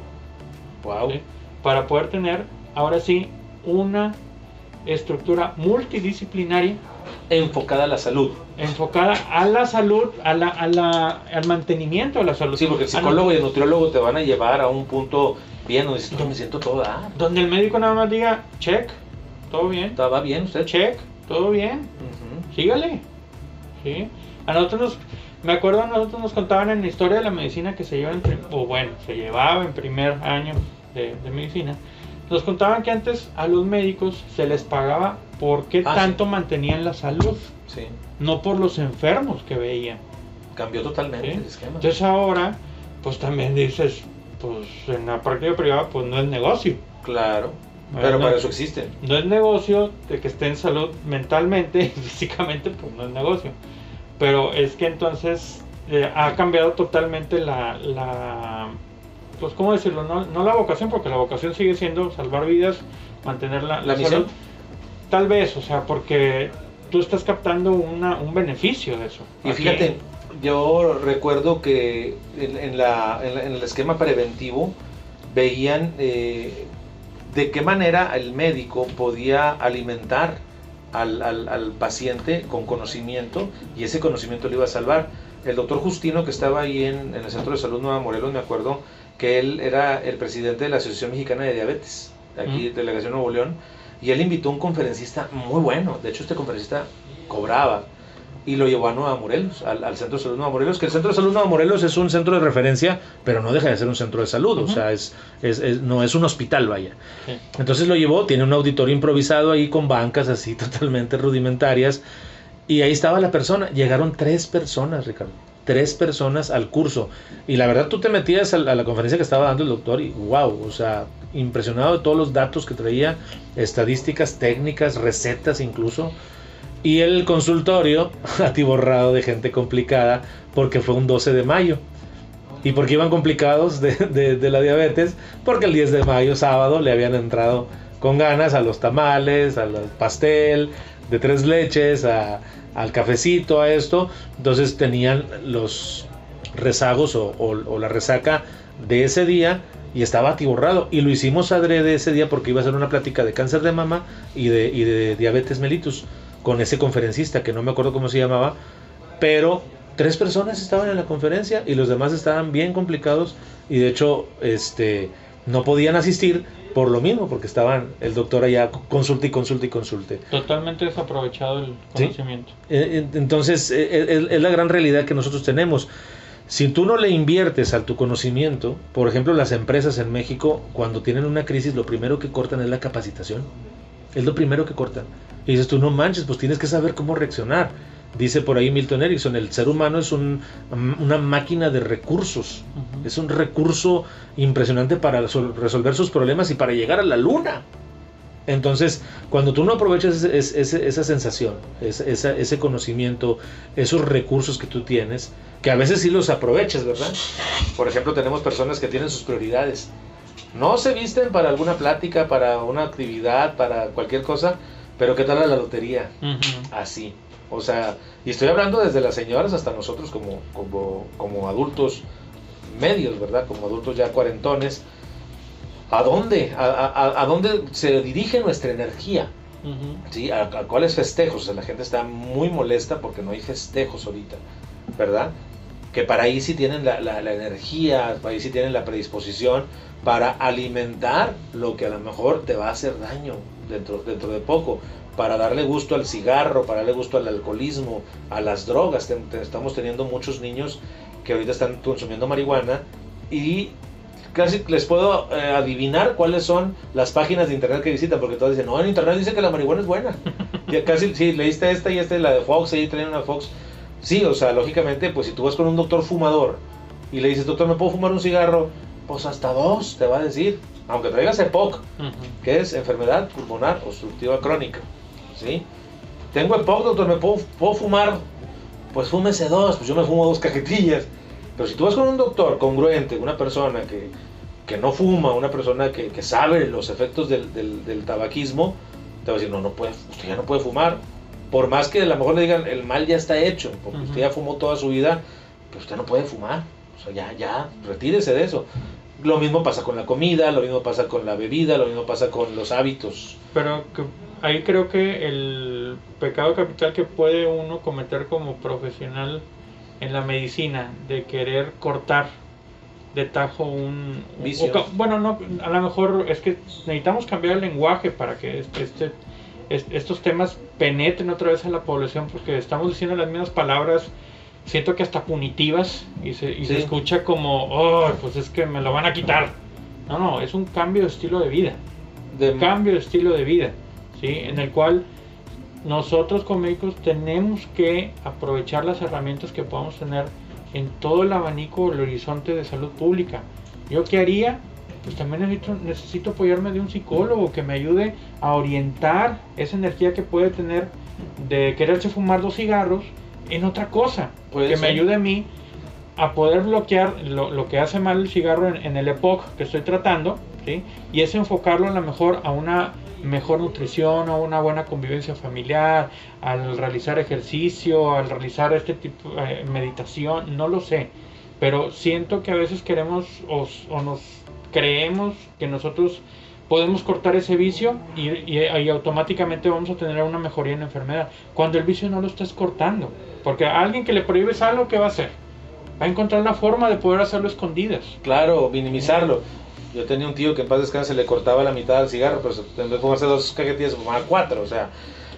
Wow. ¿sí? para poder tener ahora sí una estructura multidisciplinaria Enfocada a la salud. enfocada a la salud, a la, a la, al mantenimiento de la salud. Sí, porque el psicólogo y el nutriólogo te van a llevar a un punto bien donde dices, no, me siento todo dar. Donde el médico nada más diga, check, todo bien, ¿Va bien usted? check, todo bien, sígale. ¿Sí? A nosotros nos, me acuerdo nosotros nos contaban en la historia de la medicina que se lleva en, o bueno, se llevaba en primer año de, de medicina. Nos contaban que antes a los médicos se les pagaba por qué Ah, tanto mantenían la salud, Sí. no por los enfermos que veían. Cambió totalmente ¿sí? el esquema. Entonces ahora, pues también dices, pues en la práctica privada, pues no es negocio. Claro. Pero no. para eso existen. No es negocio de que esté en salud mentalmente y físicamente, pues no es negocio. Pero es que entonces eh, ha cambiado totalmente la, la pues cómo decirlo, no, no la vocación, porque la vocación sigue siendo salvar vidas, mantener la, La salud. Tal vez, o sea, porque tú estás captando una, un beneficio de eso. Y Aquí- fíjate, yo recuerdo que en, en la- en la- en el esquema preventivo veían eh, de qué manera el médico podía alimentar al, al- al paciente con conocimiento y ese conocimiento le iba a salvar. El doctor Justino que estaba ahí en, en el Centro de Salud Nueva Morelos, me acuerdo que él era el presidente de la Asociación Mexicana de Diabetes, aquí Mm. Delegación Nuevo León, y él invitó a un conferencista muy bueno, de hecho este conferencista cobraba, y lo llevó a Nueva Morelos, al, al Centro de Salud Nueva Morelos, que el Centro de Salud Nueva Morelos es un centro de referencia, pero no deja de ser un centro de salud, o sea, es, es- es- no es un hospital, vaya. Sí. Entonces lo llevó, tiene un auditorio improvisado ahí con bancas así totalmente rudimentarias, y ahí estaba la persona, llegaron tres personas, Ricardo, tres personas al curso, y la verdad tú te metías a la, a la conferencia que estaba dando el doctor y wow, o sea, impresionado de todos los datos que traía, estadísticas, técnicas, recetas incluso, y el consultorio atiborrado de gente complicada porque fue un 12 de mayo. ¿Y por qué iban complicados de, de- de la diabetes? Porque el 10 de mayo, sábado, le habían entrado con ganas a los tamales, al pastel de tres leches, a- al cafecito, a esto. Entonces tenían los rezagos o, o- o la resaca de ese día y estaba atiborrado. Y lo hicimos adrede ese día porque iba a ser una plática de cáncer de mama y de, y de diabetes mellitus con ese conferencista que no me acuerdo cómo se llamaba, pero tres personas estaban en la conferencia y los demás estaban bien complicados y de hecho este no podían asistir por lo mismo porque estaban el doctor allá consulte y consulte y consulte. Totalmente desaprovechado el conocimiento. Eh, eh, Entonces, es, es la gran realidad que nosotros tenemos. Si tú no le inviertes a tu conocimiento, por ejemplo, las empresas en México, cuando tienen una crisis, lo primero que cortan es la capacitación. Es lo primero que cortan. Y dices tú, no manches, pues tienes que saber cómo reaccionar. Dice por ahí Milton Erickson, el ser humano es un- una máquina de recursos. Ujú. Es un recurso impresionante para resol- resolver sus problemas y para llegar a la luna. Entonces, cuando tú no aprovechas ese- ese- ese- esa sensación, esa- ese conocimiento, esos recursos que tú tienes, que a veces sí los aprovechas, ¿verdad? Por ejemplo, tenemos personas que tienen sus prioridades. No se visten para alguna plática, para una actividad, para cualquier cosa, pero ¿qué tal a la lotería? Así. O sea, y estoy hablando desde las señoras hasta nosotros como, como, como adultos medios, ¿verdad? Como adultos ya cuarentones. ¿A dónde? ¿A, a- a dónde se dirige nuestra energía? ¿Sí? ¿A, a cuáles festejos? O sea, la gente está muy molesta porque no hay festejos ahorita, ¿verdad? Que para ahí sí tienen la, la- la energía, para ahí sí tienen la predisposición para alimentar lo que a lo mejor te va a hacer daño dentro, dentro de poco, para darle gusto al cigarro, para darle gusto al alcoholismo, a las drogas. Estamos teniendo muchos niños que ahorita están consumiendo marihuana y casi les puedo eh, adivinar cuáles son las páginas de internet que visitan, porque todos dicen, no, en internet dice que la marihuana es buena. Ya casi, sí, leíste esta y esta y la de Fox, ahí traen una Fox. Sí, o sea, lógicamente, pues si tú vas con un doctor fumador y le dices, doctor, ¿me puedo fumar un cigarro? Pues hasta dos, te va a decir. Aunque traigas EPOC, que es enfermedad pulmonar obstructiva crónica. ¿Sí? Tengo EPOC, doctor, ¿me puedo, puedo fumar? Pues fúmese dos, pues yo me fumo dos cajetillas. Pero si tú vas con un doctor congruente, una persona que, que no fuma, una persona que, que sabe los efectos del, del- del tabaquismo, te va a decir, no, no puede, usted ya no puede fumar. Por más que a lo mejor le digan, el mal ya está hecho, porque usted ya fumó toda su vida, pero usted no puede fumar. O sea, ya, ya, retírese de eso. Lo mismo pasa con la comida, lo mismo pasa con la bebida, lo mismo pasa con los hábitos. Pero que- ahí creo que el pecado capital que puede uno cometer como profesional en la medicina de querer cortar de tajo un Vicio. bueno, no, a lo mejor es que necesitamos cambiar el lenguaje para que este, este- est- estos temas penetren otra vez a la población porque estamos diciendo las mismas palabras siento que hasta punitivas y se, y se escucha como, oh, pues es que me lo van a quitar. No, no, es un cambio de estilo de vida De, cambio de estilo de vida, ¿sí? en el cual nosotros como médicos tenemos que aprovechar las herramientas que podamos tener en todo el abanico, el horizonte de salud pública. ¿Yo qué haría? Pues también necesito, necesito apoyarme de un psicólogo que me ayude a orientar esa energía que puede tener de quererse fumar dos cigarros en otra cosa, que ser. me ayude a mí a poder bloquear lo, lo que hace mal el cigarro en, en el EPOC que estoy tratando, ¿sí? y es enfocarlo a lo mejor a una mejor nutrición, a una buena convivencia familiar, al realizar ejercicio, al realizar este tipo de meditación, no lo sé, pero siento que a veces queremos o, o nos creemos que nosotros podemos cortar ese vicio y, y- y automáticamente vamos a tener una mejoría en la enfermedad, cuando el vicio no lo estás cortando, porque a alguien que le prohíbes algo, ¿qué va a hacer? Va a encontrar la forma de poder hacerlo escondidas. Claro, minimizarlo. Yo tenía un tío que en paz descanse le cortaba la mitad al cigarro, pero en vez de fumarse dos cajetillas, fumaba cuatro. O sea,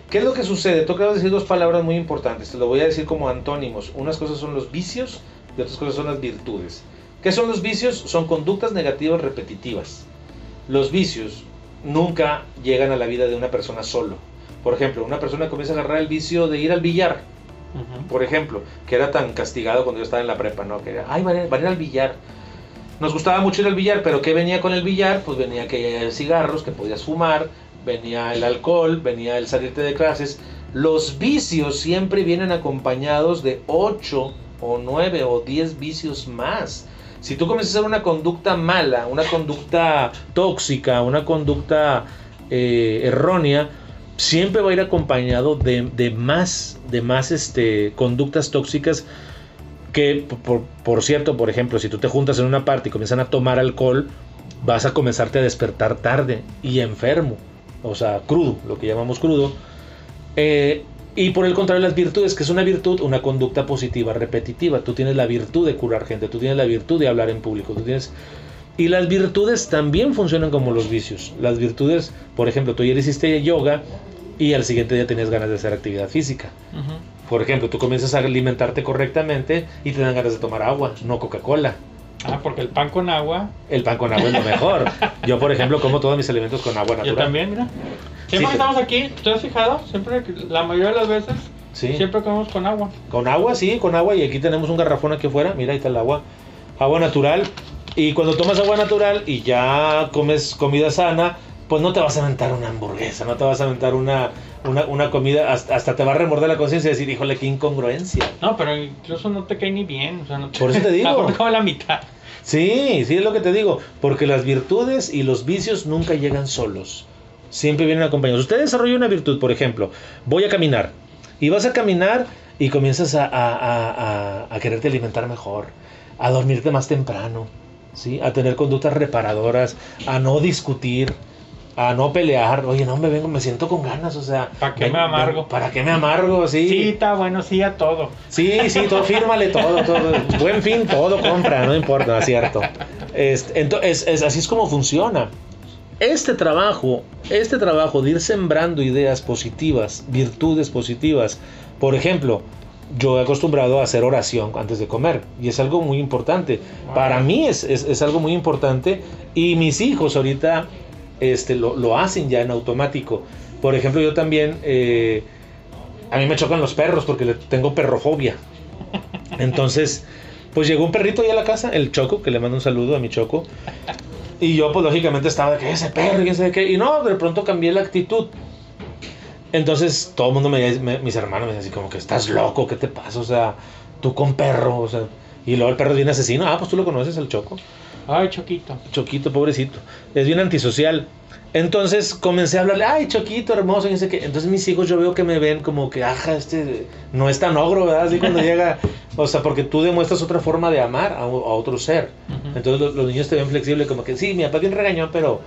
¿qué es lo que sucede? Tú acabas de decir dos palabras muy importantes. Te lo voy a decir como antónimos. Unas cosas son los vicios y otras cosas son las virtudes. ¿Qué son los vicios? Son conductas negativas repetitivas. Los vicios nunca llegan a la vida de una persona solo. Por ejemplo, una persona comienza a agarrar el vicio de ir al billar Por ejemplo, que era tan castigado cuando yo estaba en la prepa, ¿no? Que era, ay, van a, ir al billar. Nos gustaba mucho ir al billar, pero ¿qué venía con el billar? Pues venía que cigarros, que podías fumar, venía el alcohol, venía el salirte de clases. Los vicios siempre vienen acompañados de 8 o 9 o 10 vicios más. Si tú comienzas a hacer una conducta mala, una conducta tóxica, una conducta eh, errónea, siempre va a ir acompañado de, de más, de más este, conductas tóxicas que, por, por cierto, por ejemplo, si tú te juntas en una parte y comienzan a tomar alcohol, vas a comenzarte a despertar tarde y enfermo, o sea, crudo, lo que llamamos crudo. Eh, y por el contrario, las virtudes, que es una virtud, una conducta positiva, repetitiva. Tú tienes la virtud de curar gente, tú tienes la virtud de hablar en público, tú tienes... Y las virtudes también funcionan como los vicios. Las virtudes, por ejemplo, tú ayer hiciste yoga y al siguiente día tenías ganas de hacer actividad física. Ujú. Por ejemplo, tú comienzas a alimentarte correctamente y te dan ganas de tomar agua, no Coca-Cola. Ah, porque el pan con agua, El pan con agua es lo mejor. Yo, por ejemplo, como todos mis alimentos con agua natural. yo también, mira. Siempre Sí, que estamos aquí, ¿te has fijado? Siempre, la mayoría de las veces, Sí. Siempre comemos con agua. Con agua, sí, con agua. Y aquí tenemos un garrafón aquí afuera. Mira, ahí está el agua. Agua natural. Y cuando tomas agua natural y ya comes comida sana, pues no te vas a aventar una hamburguesa, no te vas a aventar una, una, una comida, hasta, hasta te va a remorder la conciencia y decir, híjole, qué incongruencia. No, pero incluso no te cae ni bien. O sea, no te... Por eso te digo. Mejor la mitad. Sí, sí es lo que te digo, porque las virtudes y los vicios nunca llegan solos, siempre vienen acompañados. Usted desarrolla una virtud, por ejemplo, voy a caminar, y vas a caminar y comienzas a, a- a- a- a quererte alimentar mejor, a dormirte más temprano, ¿sí? a tener conductas reparadoras, a no discutir, a no pelear. Oye, no me vengo, me siento con ganas, o sea. ¿Pa' qué me amargo? ¿Para qué me amargo? Sí, está bueno, sí a todo. Sí, sí, todo, fírmale todo, todo. Buen fin, todo compra, no importa, es cierto. Este, entonces, es, así es como funciona. Este trabajo, este trabajo de ir sembrando ideas positivas, virtudes positivas. Por ejemplo, yo he acostumbrado a hacer oración antes de comer y es algo muy importante. Para mí es, es- es algo muy importante y mis hijos ahorita este, lo, lo hacen ya en automático. Por ejemplo, yo también, eh, a mí me chocan los perros porque tengo perrofobia. Entonces, pues llegó un perrito ahí a la casa, el Choco, que le mando un saludo a mi Choco. Y yo, pues lógicamente estaba de que ese perro, y ese de qué. Y no, de pronto cambié la actitud. Entonces, todo el mundo me, me- mis hermanos me decían así como que estás loco, ¿qué te pasa? O sea, tú con perro, o sea. Y luego el perro es bien asesino. Ah, pues tú lo conoces, el Choco. Ay, Choquito. Choquito, pobrecito. Es bien antisocial. Entonces comencé a hablarle, ay, Choquito, hermoso, y sé qué. Entonces mis hijos yo veo que me ven como que, ajá, este no es tan ogro, ¿verdad? Así cuando llega, o sea, porque tú demuestras otra forma de amar a, a otro ser. Entonces los, los niños te ven flexible, como que, sí, mi papá bien regañón, pero,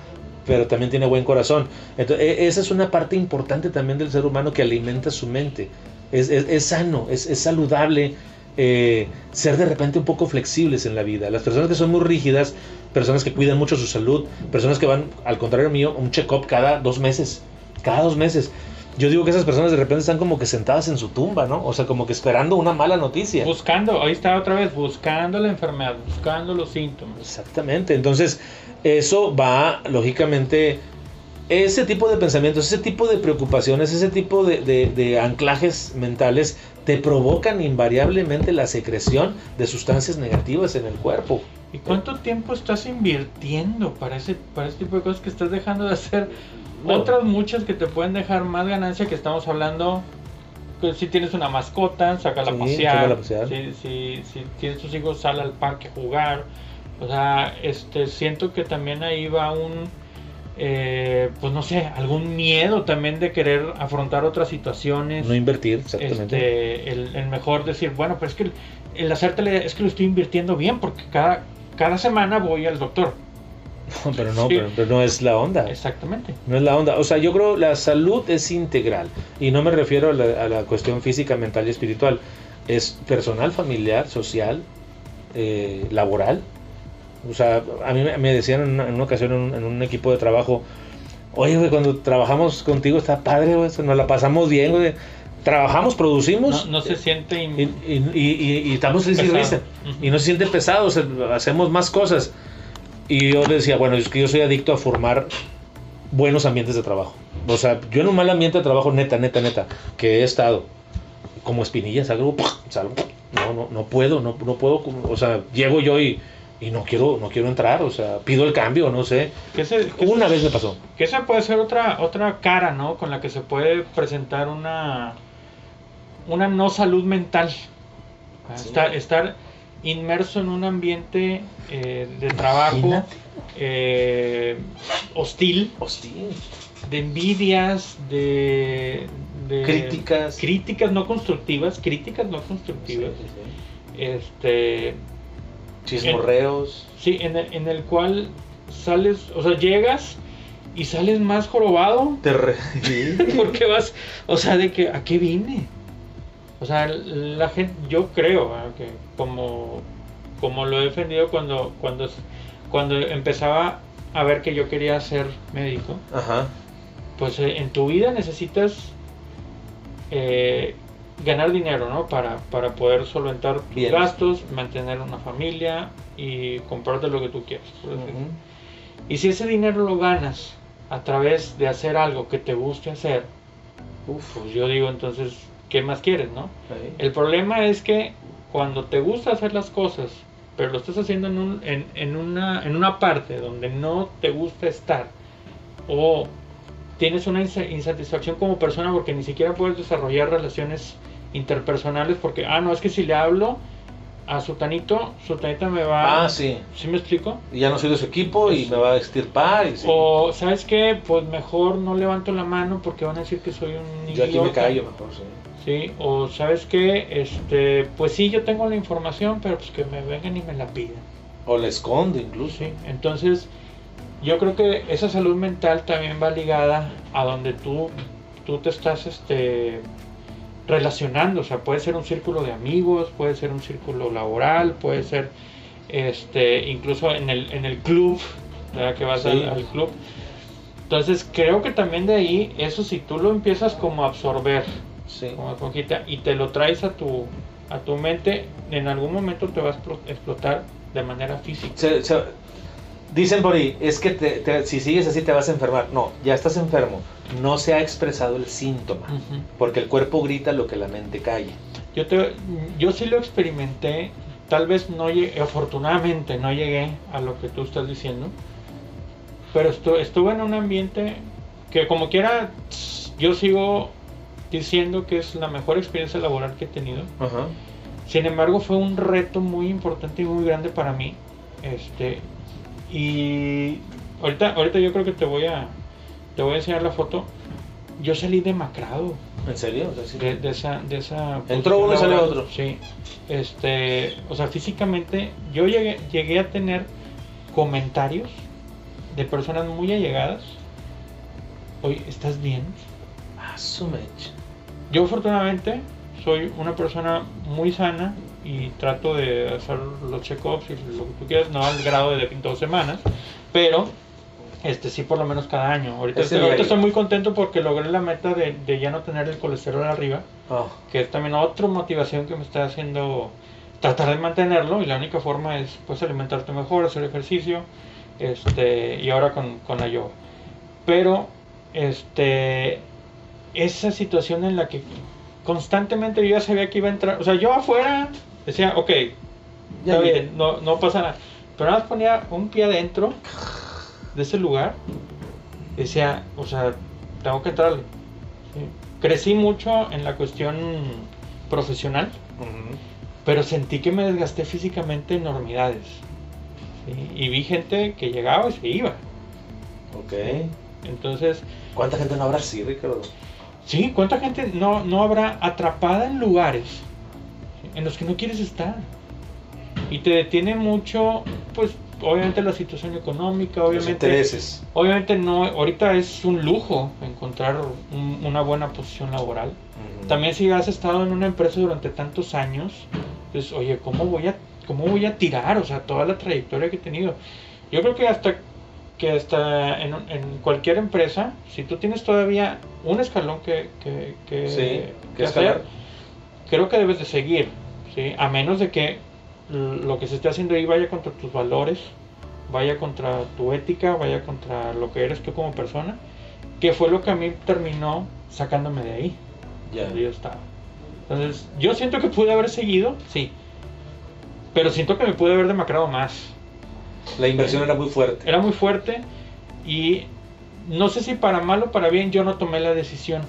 pero también tiene buen corazón. Entonces, e- esa es una parte importante también del ser humano que alimenta su mente. Es, es- es sano, es, es saludable eh, ser de repente un poco flexibles en la vida. Las personas que son muy rígidas, personas que cuidan mucho su salud, personas que van, al contrario mío, un check-up cada dos meses, cada dos meses. Yo digo que esas personas de repente están como que sentadas en su tumba, ¿no? O sea, como que esperando una mala noticia. Buscando, ahí está otra vez, buscando la enfermedad, buscando los síntomas. Exactamente. Entonces, eso va, lógicamente, ese tipo de pensamientos, ese tipo de preocupaciones, ese tipo de, de- de anclajes mentales te provocan invariablemente la secreción de sustancias negativas en el cuerpo. ¿Y cuánto tiempo estás invirtiendo para ese, para ese tipo de cosas que estás dejando de hacer? Otras muchas que te pueden dejar más ganancia que estamos hablando. Que si tienes una mascota, sácala a Sí, pasear. sácala a pasear. Si, si, si tienes tus hijos, sal al parque a jugar. O sea, este, siento que también ahí va un, eh, pues no sé, algún miedo también de querer afrontar otras situaciones. No invertir, exactamente. Este, el, el mejor decir, bueno, pero es que el, el hacerte la idea es que lo estoy invirtiendo bien porque cada, cada semana voy al doctor. pero no, sí. pero, pero no es la onda. Exactamente. No es la onda. O sea, yo creo la salud es integral. Y no me refiero a la, a la cuestión física, mental y espiritual. Es personal, familiar, social, eh, laboral. O sea, a mí me- me decían en una, en una ocasión en un, en un equipo de trabajo, oye, güey, cuando trabajamos contigo está padre, güey, nos la pasamos bien, güey. Trabajamos, producimos. No, no se siente... in- Y, y- y- y- estamos Pesado. ¿viste? Ujú. Y no se siente pesado, o sea, hacemos más cosas. Y yo decía, bueno, es que yo soy adicto a formar buenos ambientes de trabajo. O sea, yo en un mal ambiente de trabajo, neta, neta, neta, que he estado como espinilla, salgo, salgo, no, no, no puedo, no, no puedo, o sea, llego yo y, y no quiero, no quiero entrar, o sea, pido el cambio, no sé. que que Una ese- vez me pasó. Que esa puede ser otra, otra cara, ¿no? Con la que se puede presentar una, una no salud mental. Ah, Sí. Estar, estar inmerso en un ambiente eh, de trabajo eh, hostil, Hostil. de envidias, de, de Críticas. críticas no constructivas, críticas no constructivas. Este, Chismorreos. Sí, en el, en el cual sales, o sea, llegas y sales más jorobado Te re- porque vas, o sea, de que a qué vine. O sea, la gente, yo creo ¿verdad? que como, como lo he defendido cuando, cuando, cuando empezaba a ver que yo quería ser médico, Ajá. pues eh, en tu vida necesitas eh, ganar dinero, ¿no? Para, para poder solventar tus Bien. gastos, mantener una familia y comprarte lo que tú quieras. Y si ese dinero lo ganas a través de hacer algo que te guste hacer, Uf. pues yo digo entonces, ¿qué más quieres, no? El problema es que cuando te gusta hacer las cosas, pero lo estás haciendo en, un- en, en una, en una parte donde no te gusta estar, o tienes una insa- insatisfacción como persona porque ni siquiera puedes desarrollar relaciones interpersonales porque, ah, no, es que si le hablo a Sutanito, Sutanita me va... Ah, sí. ¿Sí me explico? Y ya no soy de su equipo y me va a extirpar. Y sí. O, ¿sabes qué? Pues mejor no levanto la mano porque van a decir que soy un Yo aquí me callo mejor, sí. Sí, o sabes qué, este, pues sí, yo tengo la información, pero pues que me vengan y me la pidan. O la escondo incluso. Sí, entonces yo creo que esa salud mental también va ligada a donde tú, tú te estás, este, relacionando, o sea, puede ser un círculo de amigos, puede ser un círculo laboral, puede ser, este, incluso en el, en el club, ¿verdad? Que vas Sí. al, al club. Entonces creo que también de ahí, eso si tú lo empiezas como a absorber, Sí. como esponjita, y te lo traes a tu, a tu mente, en algún momento te va a explo- explotar de manera física. Se- se- dicen por ahí, es que te- te- si sigues así te vas a enfermar. No, ya estás enfermo. No se ha expresado el síntoma. Ujú. Porque el cuerpo grita lo que la mente calla. Yo, te, yo sí lo experimenté, tal vez no llegué, afortunadamente no llegué a lo que tú estás diciendo, pero estu- estuve en un ambiente que como quiera, yo sigo diciendo que es la mejor experiencia laboral que he tenido. Ajá. Sin embargo, fue un reto muy importante y muy grande para mí. Este, y ahorita, ahorita yo creo que te voy a, te voy a enseñar la foto. Yo salí demacrado ¿En serio? O sea, sí. de, de esa, de esa Entró uno y salió otro. Sí. Este, o sea, físicamente yo llegué, llegué a tener comentarios de personas muy allegadas. Oye, ¿estás bien? Ah, mecha. Yo afortunadamente soy una persona muy sana y trato de hacer los check-ups y lo que tú quieras, no al grado de dos semanas, pero este sí por lo menos cada año. Ahorita, estoy, ahorita estoy muy contento porque logré la meta de, de ya no tener el colesterol arriba, Ah, que es también otra motivación que me está haciendo tratar de mantenerlo y la única forma es pues alimentarte mejor, hacer ejercicio este y ahora con, con la yoga. Pero este esa situación en la que constantemente yo ya sabía que iba a entrar, o sea, yo afuera decía, ok, Ya está bien, no, no pasa nada. Pero nada más ponía un pie adentro de ese lugar, decía, o sea, tengo que entrarle. ¿sí? Crecí mucho en la cuestión profesional, pero sentí que me desgasté físicamente enormidades. ¿sí? Y vi gente que llegaba y se iba. Ok. Entonces, ¿Cuánta gente no habrá así, Ricardo? sí, ¿cuánta gente no, no habrá atrapada en lugares. En los que no quieres estar? Y te detiene mucho, pues, obviamente la situación económica, Los obviamente... intereses. Obviamente no, ahorita es un lujo encontrar un- una buena posición laboral. También si has estado en una empresa durante tantos años, pues oye, ¿cómo voy a, cómo voy a tirar? O sea, toda la trayectoria que he tenido. Yo creo que hasta que hasta en, en cualquier empresa, si tú tienes todavía un escalón que, que, que- Sí, que que hacer, escalar. creo que debes de seguir, ¿sí? A menos de que lo que se esté haciendo ahí vaya contra tus valores, vaya contra tu ética, vaya contra lo que eres tú como persona, que fue lo que a mí terminó sacándome de ahí, Ya. yo estaba. Entonces, yo siento que pude haber seguido, sí, pero siento que me pude haber demacrado más. La inversión era muy fuerte. Era muy fuerte y no sé si para mal o para bien yo no tomé la decisión.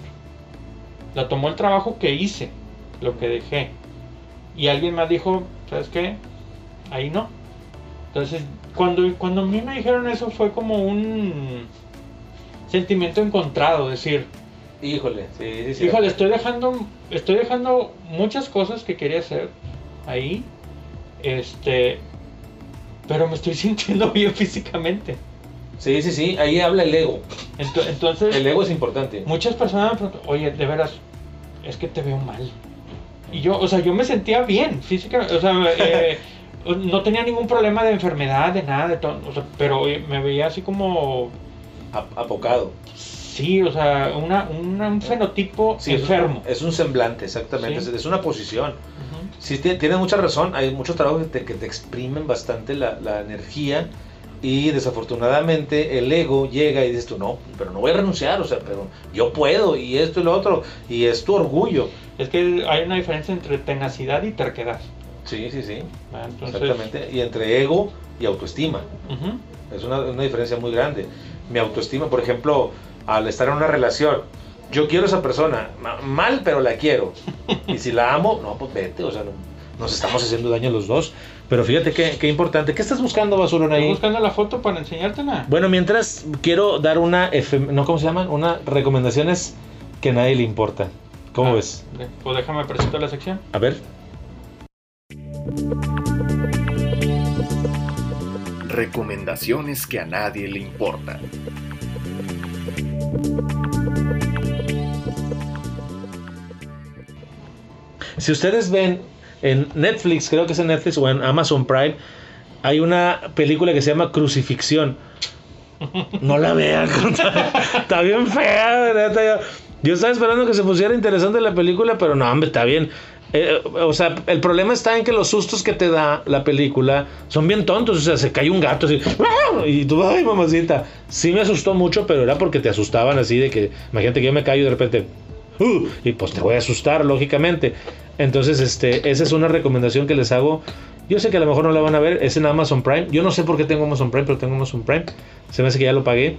La tomó el trabajo que hice, lo que dejé. Y alguien más dijo, ¿sabes qué? Ahí no. Entonces, cuando, cuando a mí me dijeron eso fue como un sentimiento encontrado, decir, Híjole, sí, sí, sí. híjole, estoy dejando, estoy dejando muchas cosas que quería hacer ahí, este, pero me estoy sintiendo bien físicamente. Sí, sí, sí. Ahí habla el ego. Ento- Entonces, El ego es importante. muchas personas me preguntan, oye, de veras, es que te veo mal. Y yo, o sea, yo me sentía bien físicamente, o sea, eh, no tenía ningún problema de enfermedad, de nada, de todo, o sea, pero me veía así como, Ap- apocado. sí, o sea, una, una- un fenotipo Sí, es un- enfermo. Es un semblante, exactamente. Sí. Es, es una posición. Ujú. Sí, ti- tienes mucha razón. Hay muchos trabajos que te, que te exprimen bastante la, la energía. Y desafortunadamente el ego llega y dices tú, no, pero no voy a renunciar, o sea, pero yo puedo, y esto y lo otro, y es tu orgullo. Es que hay una diferencia entre tenacidad y terquedad. Sí, sí, sí. ¿verdad? Entonces, Exactamente. Y entre ego y autoestima. ujú, Es una, una diferencia muy grande. Mi autoestima, por ejemplo, al estar en una relación, yo quiero a esa persona, ma- mal, pero la quiero. Y si la amo, no, pues vete, o sea, no- nos estamos haciendo daño los dos. Pero fíjate qué, qué importante. ¿Qué estás buscando, Basurón, Estoy ahí? buscando la foto para enseñártela. Bueno, mientras quiero dar una, no, ¿cómo se llaman? Una recomendaciones que a nadie le importa. ¿Cómo Ah, ves? Pues déjame presento la sección. A ver. Recomendaciones que a nadie le importan. Si ustedes ven en Netflix, creo que es en Netflix o en Amazon Prime, hay una película que se llama Crucifixión. No la vean, está, está bien fea, neta, yo, estaba esperando que se pusiera interesante la película, pero no, hombre, está bien. Eh, o sea, el problema está en que los sustos que te da la película son bien tontos. O sea, se cae un gato así, ¡ah! y tú, ay, mamacita. Sí me asustó mucho, pero era porque te asustaban así de que, imagínate que yo me callo y de repente, "Uh", y pues te voy a asustar, lógicamente. Entonces, este, esa es una recomendación que les hago. Yo sé que a lo mejor no la van a ver, es en Amazon Prime. Yo no sé por qué tengo Amazon Prime, pero tengo Amazon Prime. Se me hace que ya lo pagué.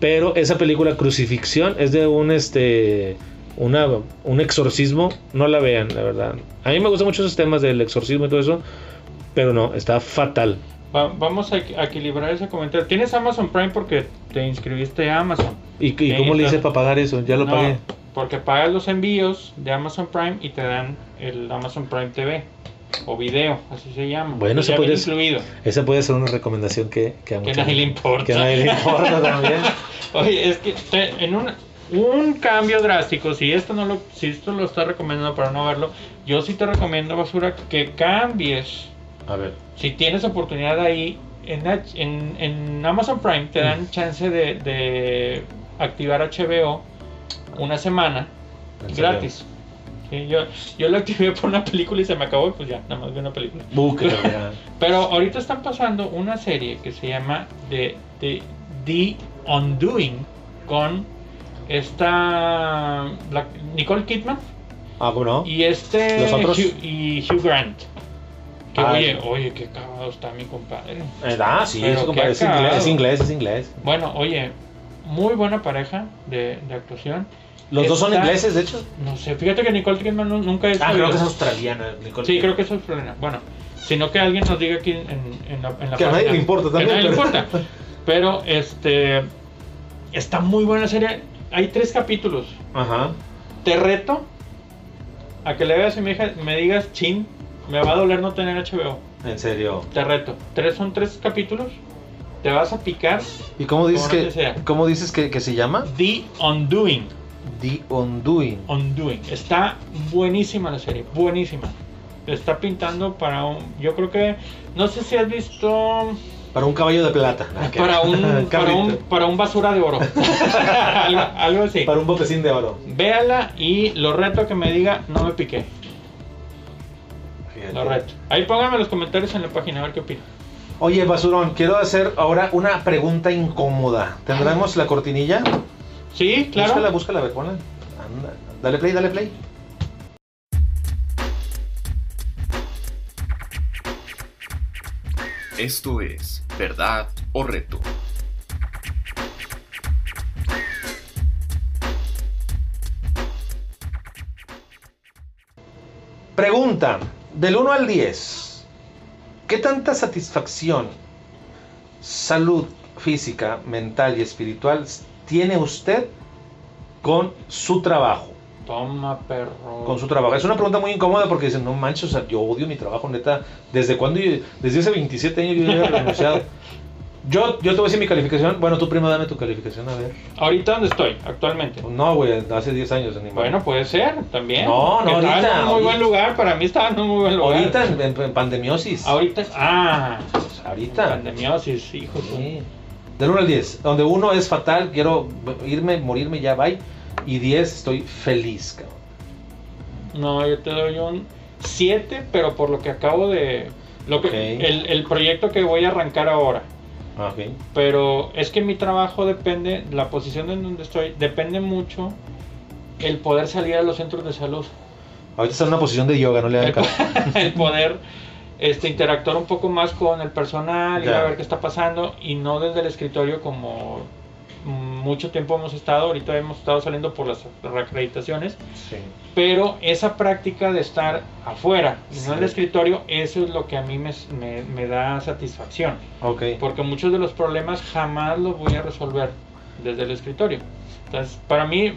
Pero esa película Crucifixión es de un este una, un exorcismo. No la vean, la verdad. A mí me gustan mucho esos temas del exorcismo y todo eso. Pero no, está fatal. Va- vamos a, equi- a equilibrar ese comentario. Tienes Amazon Prime porque te inscribiste a Amazon. ¿Y, cómo le hice para pagar eso? Ya lo No, pagué. Porque pagas los envíos de Amazon Prime y te dan el Amazon Prime TV o video, así se llama. Bueno, ya puede ser- incluido. Esa puede ser una recomendación que, que a Que nadie le importa. Que a nadie le importa también. Oye, es que te- en un, un cambio drástico, si esto no lo, si esto lo estás recomendando para no verlo, yo sí te recomiendo, basura, que cambies. A ver. Si tienes oportunidad ahí, en, en, en Amazon Prime te Mm. dan chance de, de activar HBO una semana ¿En serio? Sí, yo, yo lo activé por una película y se me acabó y pues ya, nada más vi una película. Pero ahorita están pasando una serie que se llama The, The, The Undoing con esta la- Nicole Kidman Ah, ¿cómo no? y este ¿Los otros? Hugh, y Hugh Grant. Que Ah, oye, oye, qué cagado está mi compadre. Eh, ah, sí, compadre, es, inglés, acabado. es inglés, es inglés. Bueno, oye, muy buena pareja de, de actuación. Los dos son ingleses, de hecho. No sé, fíjate que Nicole Kidman nu- nunca es Ah, creo que es australiana. Nicole Sí, Kidman. creo que es problema. Bueno, sino que alguien nos diga aquí en, en la, en la Que a nadie le importa también, Que a nadie le pero- importa. Pero, este. Está muy buena la serie. Hay tres capítulos. Ajá. Te reto a que le veas y me, me digas, chin, me va a doler no tener HBO. En serio. Te reto. Tres, son tres capítulos. Te vas a picar ¿Y cómo dices, que, cómo dices que, que se llama? The Undoing. The Undoing. Undoing. Está buenísima la serie, buenísima. Está pintando para un. Yo creo que. No sé si has visto. Para un caballo de plata. Para un, para un, para un basura de oro. algo, algo así. Para un botecín de oro. Véala y lo reto que me diga, no me piqué. Fíjate. Lo reto. Ahí pónganme los comentarios en la página a ver qué opinan. Oye, Basurón, quiero hacer ahora una pregunta incómoda. ¿Tendremos la cortinilla? Sí, claro. Búscala, búscala, a ver, ponla. Anda. Dale play, dale play. Esto es Verdad o Reto. Pregunta, del 1 al 10, ¿qué tanta satisfacción, salud física, mental y espiritual tiene usted con su trabajo? Toma, perro. Con su trabajo. Es una pregunta muy incómoda porque dicen, no manches, o sea, yo odio mi trabajo, neta. ¿Desde cuándo? yo- Desde hace 27 años yo he renunciado. Yo, yo te voy a decir mi calificación. Bueno, tú primo dame tu calificación, a ver. Ahorita dónde estoy, actualmente. No, güey, hace 10 años. ni Bueno, puede ser, también. No, no, Que estaba ahorita, en un muy ahorita. buen lugar, para mí estaba en un muy buen lugar. Ahorita en, en- en pandemiosis. Ahorita, ah, Ahorita. pandemiosis, hijo. Sí. Del 1 al 10. Donde 1 es fatal, quiero irme, morirme, ya bye. Y 10, estoy feliz, cabrón. No, yo te doy un 7, pero por lo que acabo de... Lo que, el, el proyecto que voy a arrancar ahora. Ah, ok. Pero es que mi trabajo depende, la posición en donde estoy, depende mucho el poder salir a los centros de salud. Ahorita está en una posición de yoga, no le hagan caso. el poder este, interactuar un poco más con el personal, ir Ya. a ver qué está pasando y no desde el escritorio como mucho tiempo hemos estado, ahorita hemos estado saliendo por las reacreditaciones, Sí. pero esa práctica de estar afuera y Sí. no en el escritorio, eso es lo que a mí me, me- me da satisfacción, Ok. porque muchos de los problemas jamás los voy a resolver desde el escritorio. Entonces, para mí,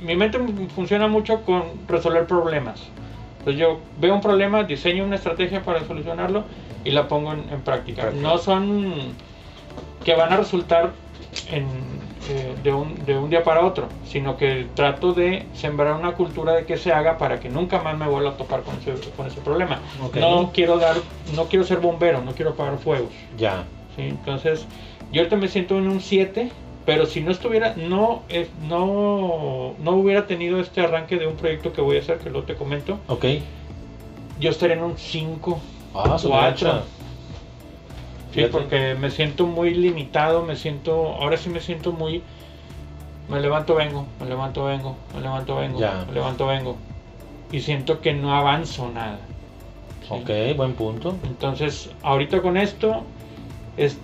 mi mente funciona mucho con resolver problemas. Entonces yo veo un problema, diseño una estrategia para solucionarlo y la pongo en, en práctica. Perfecto. No son que van a resultar en, eh, de, un, de un día para otro, sino que trato de sembrar una cultura de que se haga para que nunca más me vuelva a topar con ese, con ese problema. Ok. No quiero dar, no quiero ser bombero, no quiero apagar fuegos. Ya. ¿sí? Entonces, yo ahorita me siento en un 7, pero si no estuviera, no, es- no, no hubiera tenido este arranque de un proyecto que voy a hacer, que lo te comento, Ok. yo estaría en un 5, Ah, su 4. mecha. Sí, Fíjate. porque me siento muy limitado, me siento, ahora sí me siento muy, me levanto, vengo, me levanto, vengo, me levanto, vengo, Ya. me levanto, vengo. Y siento que no avanzo nada. ¿sí? Ok, buen punto. Entonces, ahorita con esto, es,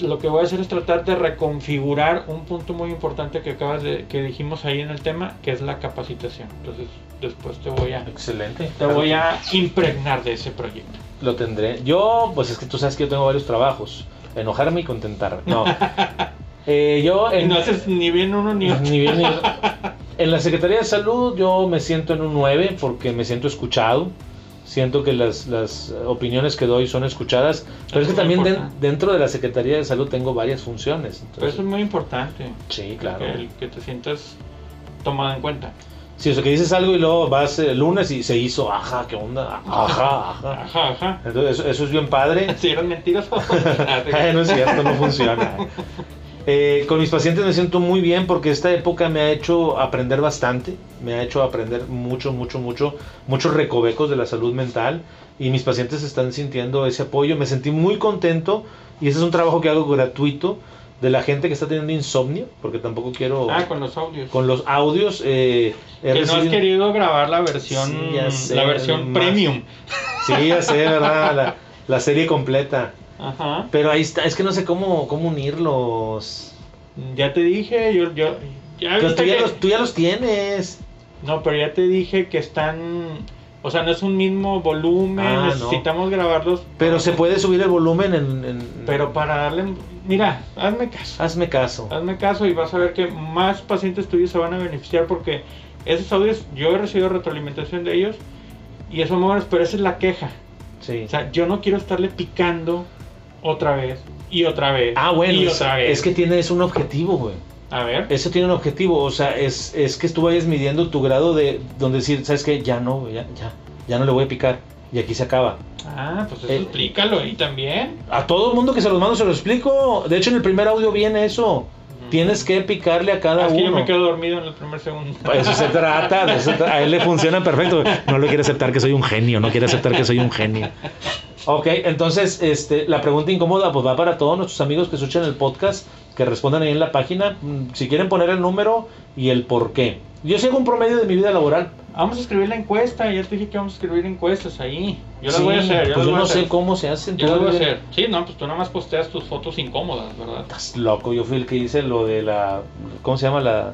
lo que voy a hacer es tratar de reconfigurar un punto muy importante que acabas de, que dijimos ahí en el tema, que es la capacitación. Entonces, después te voy a, Excelente. te voy a impregnar de ese proyecto. Lo tendré. Yo, pues es que tú sabes que yo tengo varios trabajos. Enojarme y contentarme. No. Eh, yo en, no haces ni bien uno ni otro. ni bien ni- en la Secretaría de Salud yo me siento en un 9 porque me siento escuchado. Siento que las, las opiniones que doy son escuchadas. Pero es que también importante. dentro de la Secretaría de Salud tengo varias funciones. Pero entonces- eso es muy importante. sí, claro. Que, el- que te sientas tomado en cuenta. Sí, o sea, que dices algo y luego vas el lunes y se hizo, ajá, qué onda, ajá, ajá. Ajá, ajá. Entonces, eso, eso es bien padre. Si eran mentiras. No es cierto, no funciona. Eh, con mis pacientes me siento muy bien porque esta época me ha hecho aprender bastante, me ha hecho aprender mucho, mucho, mucho, muchos recovecos de la salud mental y mis pacientes están sintiendo ese apoyo. Me sentí muy contento y ese es un trabajo que hago gratuito de la gente que está teniendo insomnio, porque tampoco quiero... ah, con los audios. con los audios... eh, que no has querido grabar la versión, Sí, ya sé, la versión más. premium. Sí, ya sé, ¿verdad? La, la serie completa. Ajá. Pero ahí está, es que no sé cómo, cómo unirlos. Ya te dije, yo, yo ya Pero viste tú ya, que- los, tú ya los tienes. No, pero ya te dije que están, o sea, no es un mismo volumen, Ah, no. necesitamos grabarlos. Pero se puede subir el volumen en... en- Pero para darle, mira, hazme caso. Hazme caso. Hazme caso y vas a ver que más pacientes tuyos se van a beneficiar porque esos audios, yo he recibido retroalimentación de ellos y eso muy buenos, pero esa es la queja. Sí. O sea, yo no quiero estarle picando otra vez y otra vez. Ah, bueno, y es, otra vez. es que tienes un objetivo, güey. A ver. Eso tiene un objetivo, o sea, es, es que tú vayas midiendo tu grado de donde decir, ¿sabes qué? Ya no, ya, ya, ya no le voy a picar. Y aquí se acaba. Ah, pues eso Eh, explícalo ahí también. A todo el mundo que se los mando se lo explico. De hecho, en el primer audio viene eso. Tienes que picarle a cada Ah, es que yo me quedo dormido en el primer segundo. Eso se trata, de eso tra- a él le funciona perfecto. No lo quiere aceptar que soy un genio, no quiere aceptar que soy un genio. Ok, entonces este, la pregunta incómoda pues va para todos nuestros amigos que escuchan el podcast, que respondan ahí en la página, mm, si quieren poner el número y el por qué. Yo sigo un promedio de mi vida laboral. Vamos a escribir la encuesta, ya te dije que vamos a escribir encuestas ahí. Yo las Sí, voy a hacer, yo pues yo no hacer. sé cómo se hacen. Yo las voy a hacer. Sí, no, pues tú nada más posteas tus fotos incómodas, ¿verdad? Estás loco, yo fui el que hice lo de la... ¿Cómo se llama la...?